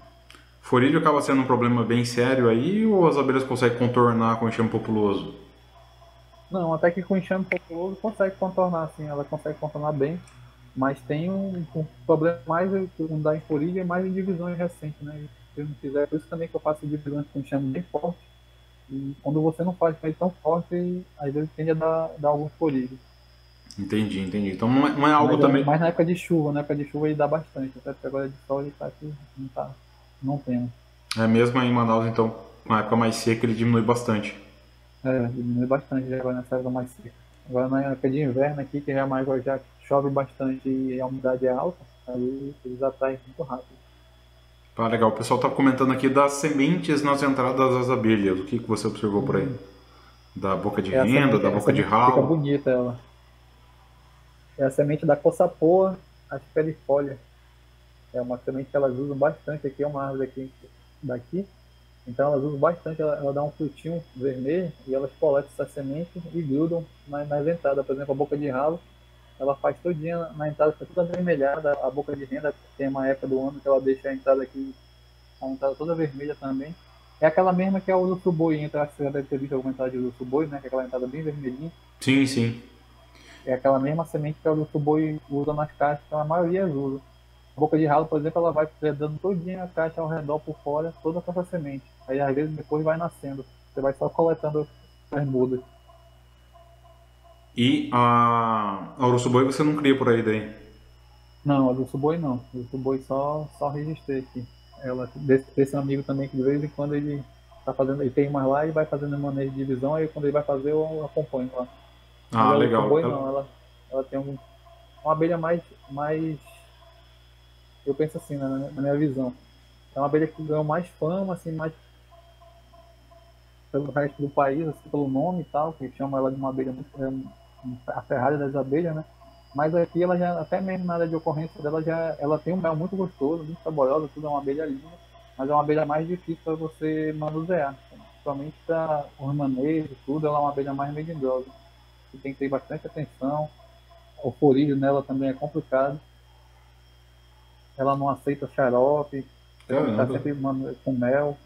Forídeo acaba sendo um problema bem sério aí ou as abelhas conseguem contornar com enxame populoso? Não, até que com enxame populoso consegue contornar, assim, ela consegue contornar bem. Mas tem um, um problema mais um da Inforídia e mais em divisões recentes, né? Se não quiser, por isso também que eu faço divisões com enxame bem forte. E quando você não faz com ele tão forte, às vezes tende a dar, dar alguns. Entendi, entendi. Então não é, não é algo mas, também. Mas na época de chuva, na época de chuva ele dá bastante. Até porque agora de sol ele tá aqui, não tá. Não tem. É mesmo aí em Manaus, então, na época mais seca ele diminui bastante. É, diminui bastante agora nessa época mais seca. Agora na época de inverno aqui, que já mais já chove bastante e a umidade é alta, aí eles atraem muito rápido. Ah, legal. O pessoal está comentando aqui das sementes nas entradas das abelhas. O que, que você observou por aí? Hum. Da boca de é renda, semente, da boca de ralo? Fica bonita ela. É a semente da coçapoa asperifolia. É uma semente que elas usam bastante aqui, é uma árvore aqui, daqui. Então elas usam bastante, ela, ela dá um frutinho vermelho e elas coletam essa semente e grudam nas, nas entradas. Por exemplo, a boca de ralo, ela faz todinha na entrada, fica toda avermelhada. A boca de renda tem uma época do ano que ela deixa a entrada aqui, a entrada toda vermelha também. É aquela mesma que é o urso boi, entra, você já deve ter visto alguma entrada de urso boi, né? Que é aquela entrada bem vermelhinha. Sim, sim. É aquela mesma semente que o urso boi usa nas caixas, que a maioria usa. Boca de ralo, por exemplo, ela vai predando todinha a caixa ao redor por fora, toda essa semente. Aí às vezes depois vai nascendo. Você vai só coletando as mudas. E a, a você não cria por aí daí? Não, a urso boi não. A urso boi só, só registrei aqui. Ela, desse, desse amigo também que de vez em quando ele tá fazendo, ele tem umas lá e vai fazendo manejo de divisão, aí quando ele vai fazer eu acompanho lá. Ah, Mas legal. A boi não, ela, ela tem um, uma abelha mais, mais. Eu penso assim, né, na minha visão. É uma abelha que ganhou mais fama, assim, mais pelo resto do país, assim, pelo nome e tal, que chama ela de uma abelha muito é, a Ferrari das abelhas, né? Mas aqui ela já, até mesmo na área de ocorrência dela, já, ela tem um mel muito gostoso, muito saboroso, tudo é uma abelha linda, mas é uma abelha mais difícil para você manusear. Principalmente para os manejos, tudo, ela é uma abelha mais melindrosa. Você tem que ter bastante atenção. O forídeo nela também é complicado. Ela não aceita xarope, está sempre com mel.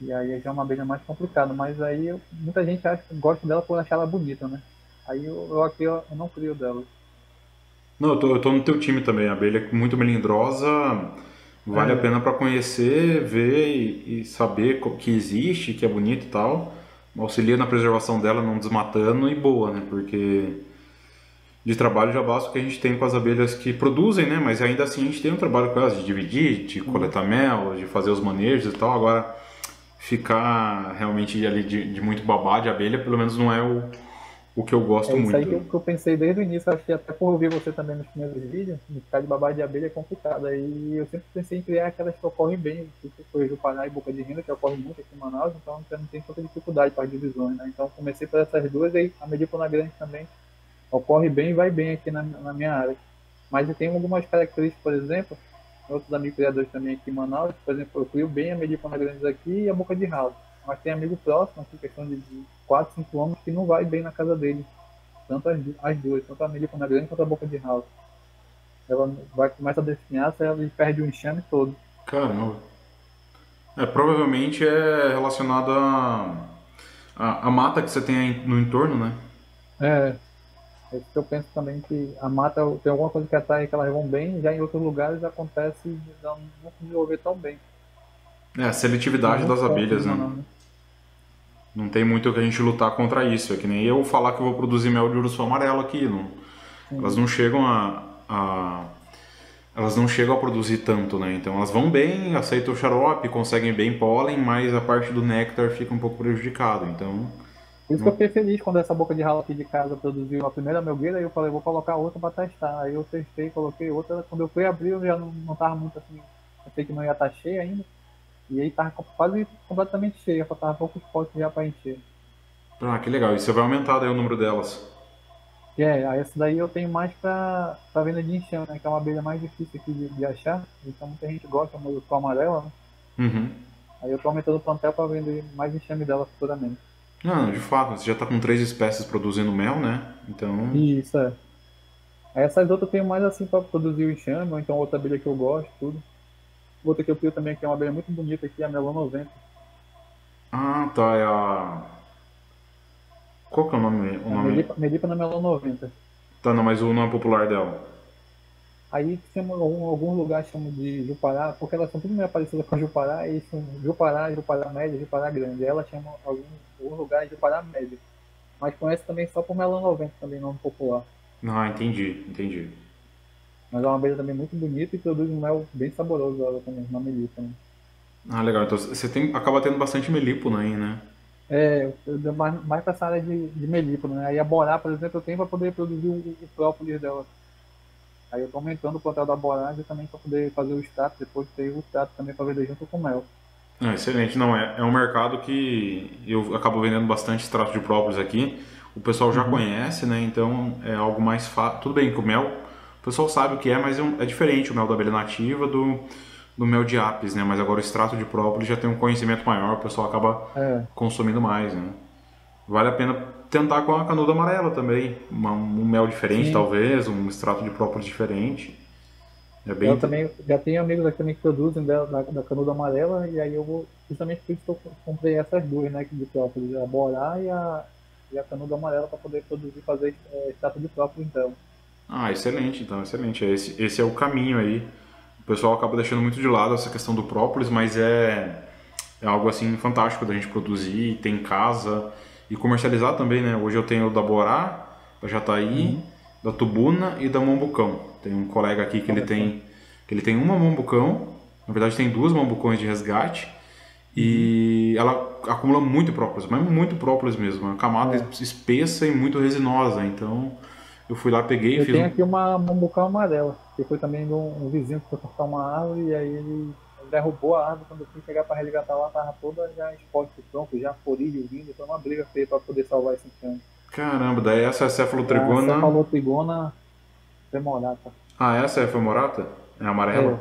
E aí já é uma abelha mais complicada, mas aí muita gente acha, gosta dela por achar ela bonita, né? Aí eu, eu aqui eu, eu, não crio dela. Não, eu tô, eu tô no teu time também, a abelha é muito melindrosa, vale é. a pena para conhecer, ver e, e, saber que existe, que é bonito e tal. Auxilia na preservação dela, não desmatando e boa, né? Porque de trabalho já basta o que a gente tem com as abelhas que produzem, né? Mas ainda assim a gente tem um trabalho com elas de dividir, de coletar mel, de fazer os manejos e tal. Agora ficar realmente ali de, de muito babá de abelha, pelo menos não é o, o que eu gosto é isso muito. aí que eu, que eu pensei desde o início, acho que até por ouvir você também nos primeiros vídeos, ficar de babá de abelha é complicado. Aí eu sempre pensei em criar aquelas que ocorrem bem, tipo foi Jupará e Boca de Renda, que ocorre muito aqui em Manaus, então não tem tanta dificuldade para as divisões, né? Então comecei por essas duas, aí a Medípona Grande também ocorre bem e vai bem aqui na, na minha área. Mas eu tenho algumas características, por exemplo, outros amigos criadores também aqui em Manaus, por exemplo, eu crio bem a Medípona Grande aqui e a Boca de Ralo. Mas tem amigo próximo, aqui, questão de 4, 5 anos, que não vai bem na casa dele. Tanto as, as duas, tanto a Medípona Grande quanto a Boca de Ralo. Ela vai começa a definhar, ela perde o enxame todo. Caramba. É, provavelmente é relacionado a, a, a mata que você tem aí no entorno, né? É, é isso que eu penso também que a mata tem alguma coisa que atrai que elas vão bem, já em outros lugares acontece de não se desenvolver tão bem. É, a seletividade das abelhas, né? né? Não tem muito o que a gente lutar contra isso. É que nem eu falar que eu vou produzir mel de urso amarelo aqui. Não, elas não chegam a, a, Elas não chegam a produzir tanto, né? Então elas vão bem, aceitam o xarope, conseguem bem pólen, mas a parte do néctar fica um pouco prejudicado. Então. Por isso que eu fiquei feliz quando essa boca de ralo aqui de casa produziu a primeira melgueira e eu falei, vou colocar outra para testar. Aí eu testei, coloquei outra. Quando eu fui abrir, eu já não, não tava muito assim. Achei que não ia estar tá cheia ainda. E aí tava quase completamente cheia, faltava poucos potes já para encher. Ah, que legal. E você vai aumentar daí o número delas? É, aí essa daí eu tenho mais pra, pra venda de enxame, né? Que é uma abelha mais difícil aqui de, de achar. Então muita gente gosta do amarela, né? Uhum. Aí eu tô aumentando o plantel pra vender mais enxame dela futuramente. Não, de fato, você já tá com três espécies produzindo mel, né? Então. Isso, é. Essas outras eu tenho mais assim pra produzir o enxame, ou então outra abelha que eu gosto, tudo. Outra que eu crio também, que é uma abelha muito bonita aqui, a Melon 90. Ah, tá. É a. Qual que é o nome? O É nome... Melipa, Melipa na Melon 90. Tá, não, mas o nome popular dela. Aí chama, algum, alguns lugares chamam de Jupará, porque elas são tudo meio parecidas com a Jupará, e são Jupará, Jupará média, Jupará grande. Ela chama algum, alguns lugares de Jupará média. Mas conhece também só por Melon 90, também nome popular. Ah, entendi, entendi. Mas é uma abelha também muito bonita e produz um mel bem saboroso ela também, uma melita. Né? Ah, legal. Então você tem, acaba tendo bastante melípono aí, né? É, eu mais, mais pra essa área de, de melípono, né? Aí a Borá, por exemplo, eu tenho para poder produzir o, o própolis dela. Aí eu tô aumentando o plantel da Borá também para poder fazer o extrato, depois ter o extrato também para vender junto com o mel. Ah, excelente. Não, é, é um mercado que eu acabo vendendo bastante extrato de própolis aqui. O pessoal já Uhum. conhece, né? Então é algo mais fácil. Tudo bem que o mel, o pessoal sabe o que é, mas é, um- é diferente o mel da abelha nativa do, do mel de apis, né? Mas agora o extrato de própolis já tem um conhecimento maior, o pessoal acaba É, consumindo mais, né? Vale a pena tentar com a canuda amarela também. Um mel diferente, Sim. talvez, um extrato de própolis diferente. É bem eu também já tenho amigos aqui também que produzem da, da, da canuda amarela, e aí eu vou, justamente por isso que eu comprei essas duas, né, de própolis, a Borá e a, e a canuda amarela para poder produzir, fazer é, extrato de própolis então. Ah, excelente, então, excelente. Esse, esse é o caminho aí. O pessoal acaba deixando muito de lado essa questão do própolis, mas é, é algo assim fantástico da gente produzir, ter em casa e comercializar também, né? Hoje eu tenho da Borá, da Jataí, da Tubuna e da Mambucão. Tem um colega aqui que ele tem que ele tem uma Mambucão, na verdade tem duas Mambucões de resgate e ela acumula muito própolis, mas muito própolis mesmo, é uma camada É. espessa e muito resinosa, então eu fui lá, peguei e Eu fiz tenho um aqui uma mambucão amarela, que foi também de um, um vizinho que foi cortar uma árvore, e aí ele derrubou a árvore, quando eu fui pegar para resgatar lá, tava toda já exposta o tronco, já florilho vindo, foi uma briga feia para poder salvar esse enxame. Caramba, daí essa é a cefalotrigona. Você falou trigona femorata. Ah, essa é a femorata? É a amarela?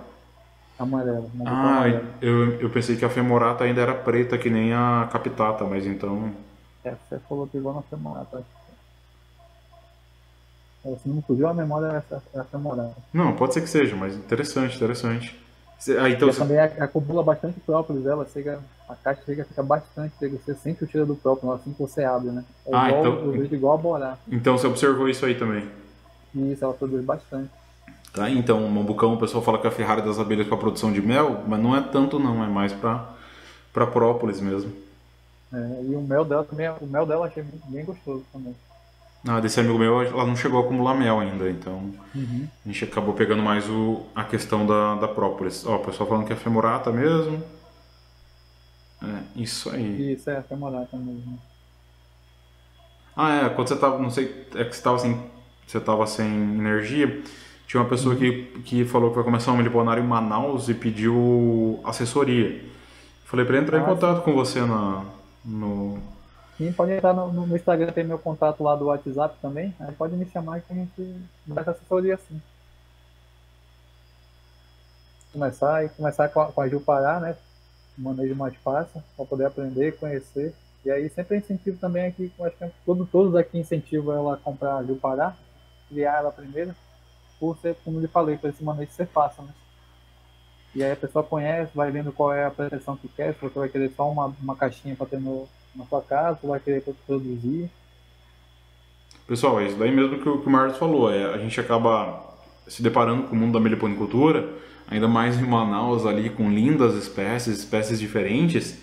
É, amarela. Ah, amarela. eu, eu pensei que a femorata ainda era preta, que nem a capitata, mas então. É, você falou trigona femorata. é. É, Se não me fugiu a memória, essa é a femorata. Não, pode ser que seja, mas interessante, interessante. Cê- Ah, então Ela também ac- acumula bastante própolis, ela chega, a caixa chega, fica bastante, chega, você sente o cheiro do própolis assim que você abre, né? É Ah, igual, então- vejo igual a borá. então você observou isso aí também. E isso, ela produz bastante. Tá, então, o mambucão, o pessoal fala que é a Ferrari das abelhas para produção de mel, mas não é tanto não, é mais para para própolis mesmo. É, e o mel dela também, o mel dela eu achei bem- bem gostoso também. Ah, desse amigo meu, ela não chegou a acumular mel ainda, então a gente acabou pegando mais o, a questão da, da própolis. Ó, o pessoal falando que é femorata mesmo. É, isso aí. Isso é femorata mesmo. Ah, é, quando você tava, não sei, é que você tava sem, você tava sem energia, tinha uma pessoa que, que falou que vai começar um miliponário em Manaus e pediu assessoria. Falei pra ele entrar ah, em contato com você na, no... Pode entrar no, no, Instagram, tem meu contato lá do WhatsApp também, aí pode me chamar que a gente dá essa assessoria sim. Começar e começar com a, com a Gil Pará, né? manejo mais fácil, para poder aprender, conhecer. E aí sempre incentivo também aqui, acho que todo, todos aqui incentivam ela a comprar a Pará, criar ela primeiro, por ser, como eu falei, para esse manejo ser fácil, né? E aí a pessoa conhece, vai vendo qual é a proteção que quer, se você vai querer só uma, uma caixinha para ter no, na sua casa, ou vai querer produzir. Pessoal, é isso daí mesmo que o, que o Marcos falou, é, a gente acaba se deparando com o mundo da meliponicultura, ainda mais em Manaus ali com lindas espécies, espécies diferentes,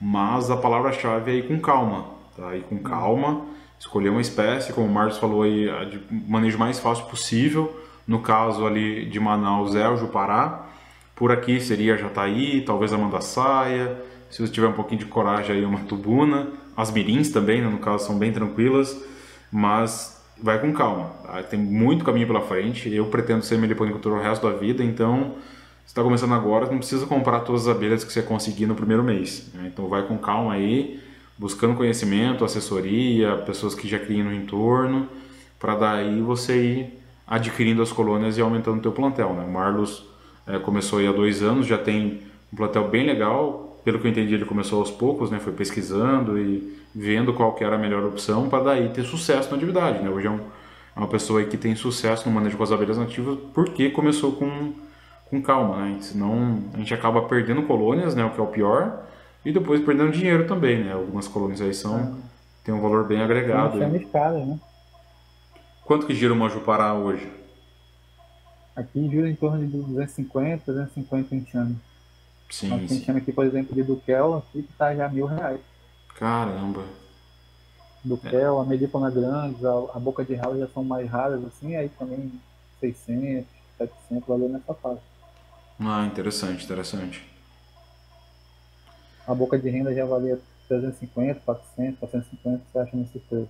mas a palavra-chave é ir com calma, tá? Ir com calma, escolher uma espécie, como o Marcos falou aí, de manejo mais fácil possível. No caso ali de Manaus é o Jupará. Por aqui seria Jataí, talvez a Mandaçaia. Se você tiver um pouquinho de coragem aí, uma Tubuna. As Mirins também, né, no caso, são bem tranquilas. Mas vai com calma. Tá? Tem muito caminho pela frente. Eu pretendo ser meliponicultor o resto da vida, então está começando agora, não precisa comprar todas as abelhas que você conseguir no primeiro mês. Né? Então vai com calma aí, buscando conhecimento, assessoria, pessoas que já criam no entorno, para daí você ir adquirindo as colônias e aumentando o teu plantel. Né? O Marlos é, começou aí há dois anos, já tem um plantel bem legal. Pelo que eu entendi, ele começou aos poucos, né? foi pesquisando e vendo qual que era a melhor opção para daí ter sucesso na atividade. Né? Hoje é, um, é uma pessoa que tem sucesso no manejo com as abelhas nativas porque começou com com calma, né? Senão a gente acaba perdendo colônias, né? O que é o pior, e depois perdendo dinheiro também, né? Algumas colônias aí são é. tem um valor bem agregado. É escala, né? Quanto que gira uma Jupará hoje? Aqui gira em torno de 250, 250 enxame. Sim. Nós sim. aqui, por exemplo, de Duquel, aqui que tá já mil reais. Caramba. Duquel, é. a Medipona grande, a, a boca de ralo já são mais raras, assim, aí também 600, 700, valor nessa faixa. Ah, interessante, interessante. A boca de renda já valia 350, 400, 450, você acha nesse preço.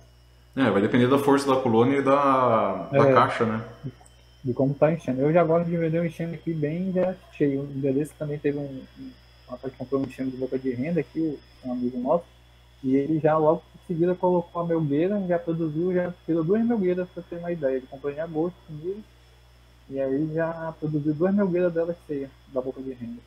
É, vai depender da força da colônia e da, da é, caixa, né? De como tá enchendo. Eu já gosto de vender um enchendo aqui bem já cheio. Um dia desse também teve um. um rapaz que comprou um enchendo de boca de renda aqui, um amigo nosso, e ele já logo em seguida colocou a melgueira, já produziu, já tirou duas melgueiras pra ter uma ideia. Ele comprou em agosto comigo e aí já produziu duas melgueiras dela cheias da boca de renda.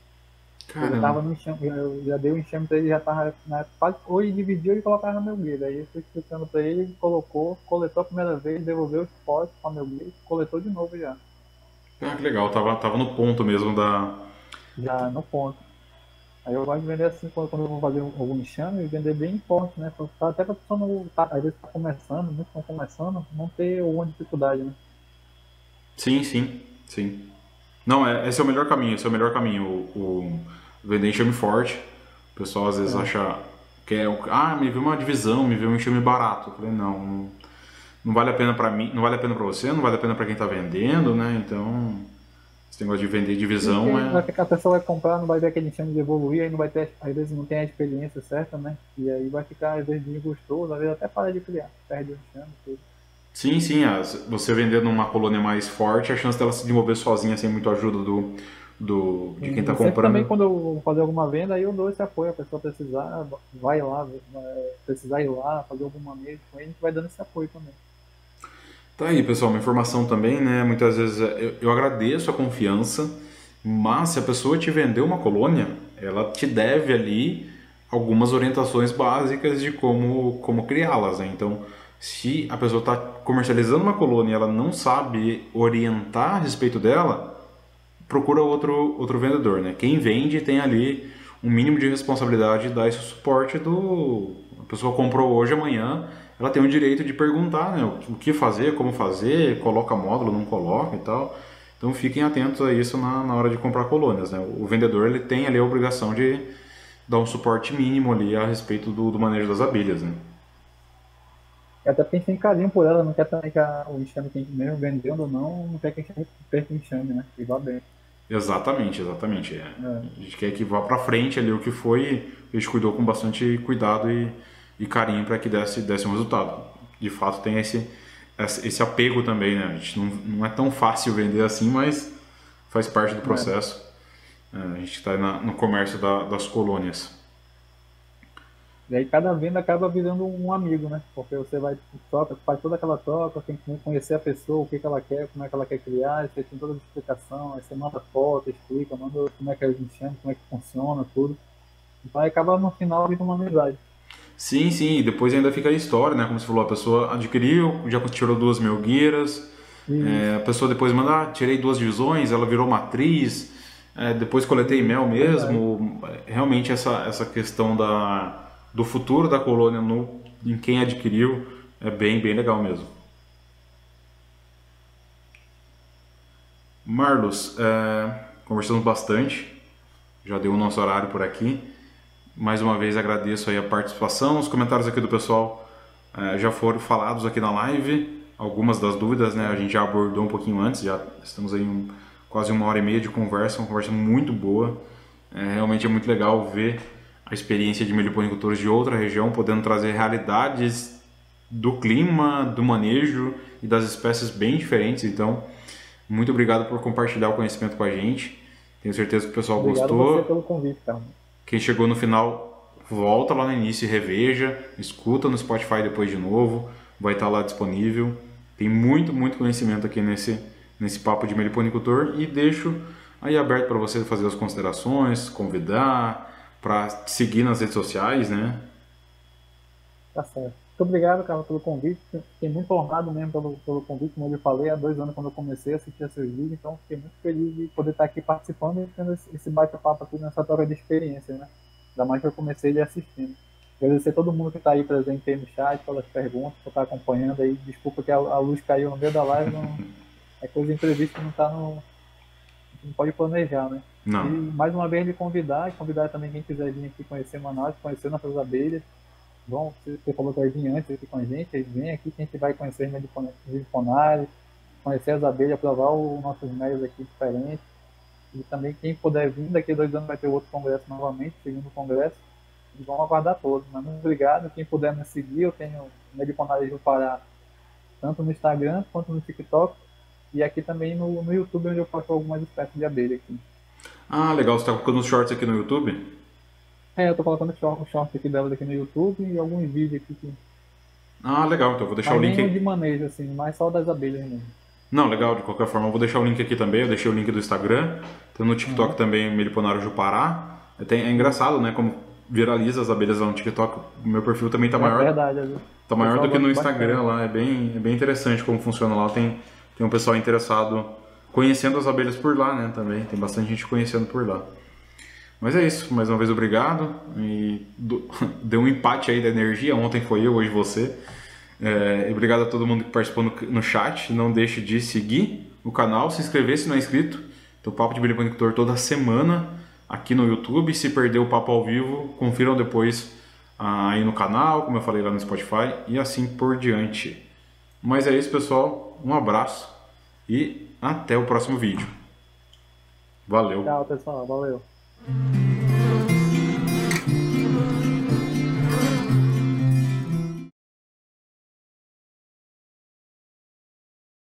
Caramba. Ele tava no enxame, eu já dei o um enxame pra ele, já tava na quase, ou ele dividiu e colocava na melgueira. Aí eu fui explicando pra ele, ele colocou, coletou a primeira vez, devolveu os potes com a melgueira, coletou de novo já. Ah, que legal, tava, tava no ponto mesmo da. Já, no ponto. Aí eu gosto de vender assim quando, quando eu vou fazer algum enxame, vender bem em ponto, né? Até pra pessoa não, tá, às vezes tá começando, muitos estão começando, não ter alguma dificuldade, né? Sim, sim, sim. Não, é, esse é o melhor caminho, esse é o melhor caminho. O, o vender enxame forte. O pessoal às vezes é. acha que é, ah, me viu uma divisão, me viu um enxame barato. Eu falei, não, não vale a pena para mim, não vale a pena para você, não vale a pena para quem tá vendendo, né? Então, esse negócio de vender divisão é... Vai ficar, a pessoa vai comprar, não vai ver aquele enxame de evoluir, aí não vai ter, às vezes não tem a experiência certa, né? E aí vai ficar, às vezes, desgostoso, às vezes até para de criar, perde o enxame, tudo. Sim, sim. Você vendendo numa colônia mais forte, a chance dela se desenvolver sozinha sem muito ajuda do, do, de quem está comprando. também quando eu vou fazer alguma venda, aí eu dou esse apoio. A pessoa precisar, vai lá, precisar ir lá, fazer algum manejo com ele, a gente vai dando esse apoio também. Tá aí, pessoal, uma informação também, né? Muitas vezes é, eu, eu agradeço a confiança, mas se a pessoa te vendeu uma colônia, ela te deve ali algumas orientações básicas de como, como criá-las, né? Então, se a pessoa está comercializando uma colônia e ela não sabe orientar a respeito dela, procura outro, outro vendedor. Né? Quem vende tem ali um mínimo de responsabilidade de dar esse suporte do. A pessoa comprou hoje, amanhã, ela tem o direito de perguntar né, o que fazer, como fazer, coloca módulo, não coloca e tal. Então fiquem atentos a isso na, na hora de comprar colônias. Né? O vendedor ele tem ali a obrigação de dar um suporte mínimo ali a respeito do, do manejo das abelhas. Né? até tem carinho por ela, não quer também que a, o enxame mesmo vendendo ou não, não quer que a gente perca o enxame, né? Vá bem. Exatamente, exatamente. É. É. A gente quer que vá para frente ali o que foi, a gente cuidou com bastante cuidado e, e carinho para que desse, desse um resultado. de fato tem esse, esse apego também, né? A gente não, não é tão fácil vender assim, mas faz parte do é. processo. É. a gente está no comércio da, das colônias. E aí cada venda acaba virando um amigo, né? Porque você vai, troca, faz toda aquela troca, tem que conhecer a pessoa, o que, que ela quer, como é que ela quer criar, você tem toda a explicação, aí você manda foto, explica, manda como é que a gente chama, como é que funciona, tudo. Então aí acaba no final vindo uma amizade. Sim, sim, e depois ainda fica a história, né? Como você falou, a pessoa adquiriu, já tirou duas melgueiras, é, a pessoa depois manda, ah, tirei duas divisões, ela virou matriz, é, depois coletei mel mesmo. É. Realmente essa, essa questão da do futuro da colônia no, em quem adquiriu é bem, bem legal mesmo. Marlos, é, conversamos bastante, já deu o nosso horário por aqui. Mais uma vez agradeço aí a participação, os comentários aqui do pessoal é, já foram falados aqui na live. Algumas das dúvidas, né, a gente já abordou um pouquinho antes, já estamos aí um, quase uma hora e meia de conversa, uma conversa muito boa. É, realmente é muito legal ver a experiência de meliponicultores de outra região, podendo trazer realidades do clima, do manejo e das espécies bem diferentes. Então, muito obrigado por compartilhar o conhecimento com a gente. Tenho certeza que o pessoal obrigado gostou. Você pelo convite, cara. Quem chegou no final, volta lá no início e reveja, escuta no Spotify depois de novo, vai estar lá disponível. Tem muito, muito conhecimento aqui nesse, nesse papo de meliponicultor e deixo aí aberto para você fazer as considerações, convidar, para seguir nas redes sociais, né? Tá certo. Muito obrigado, cara, pelo convite. Fiquei muito honrado mesmo pelo, pelo convite, como eu falei, há dois anos quando eu comecei a assistir seus vídeos, então fiquei muito feliz de poder estar aqui participando e tendo esse bate-papo aqui nessa troca de experiência, né? Ainda mais que eu comecei de assistindo. Agradecer a todo mundo que está aí presente aí no chat, pelas perguntas, por estar acompanhando aí. Desculpa que a, a luz caiu no meio da live, não, é coisa imprevista, não está no. não pode planejar, né? Não. E mais uma vez de convidar, e convidar também quem quiser vir aqui conhecer Manaus, conhecer nossas abelhas. Bom, você falou que vai vir antes aqui com a gente, aí vem aqui que a gente vai conhecer medifonários, conhecer as abelhas, provar os nossos médios aqui diferentes. E também quem puder vir, daqui a dois anos vai ter outro congresso novamente, segundo congresso. E vamos aguardar todos. Mas muito obrigado. Quem puder me seguir, eu tenho Medifonários do Pará, tanto no Instagram quanto no TikTok. E aqui também no, no YouTube, onde eu faço algumas espécies de abelha aqui. Ah, legal. Você tá colocando os shorts aqui no YouTube? É, eu tô colocando os shorts aqui delas aqui no YouTube e alguns vídeos aqui. Que... Ah, legal. Então eu vou deixar o link. de manejo, assim, mais só das abelhas mesmo. Não, legal. De qualquer forma, eu vou deixar o link aqui também. Eu deixei o link do Instagram. Tem no TikTok uhum. também, Meliponário Jupará. É, é engraçado, né? Como viraliza as abelhas lá no TikTok. O meu perfil também tá é maior. Verdade, é Tá maior do que no Instagram lá. É bem, é bem interessante como funciona lá. Tem, tem um pessoal interessado conhecendo as abelhas por lá, né? Também tem bastante gente conhecendo por lá. Mas é isso, mais uma vez obrigado. E do, [LAUGHS] deu um empate aí da energia. Ontem foi eu, hoje você. É, obrigado a todo mundo que participou no, no, chat. Não deixe de seguir o canal, se inscrever se não é inscrito. Tô Papo de Bilipanicultor toda semana aqui no YouTube. Se perdeu o papo ao vivo, confiram depois ah, aí no canal, como eu falei lá no Spotify e assim por diante. Mas é isso, pessoal. Um abraço e até o próximo vídeo. Valeu. Tchau, pessoal. Valeu.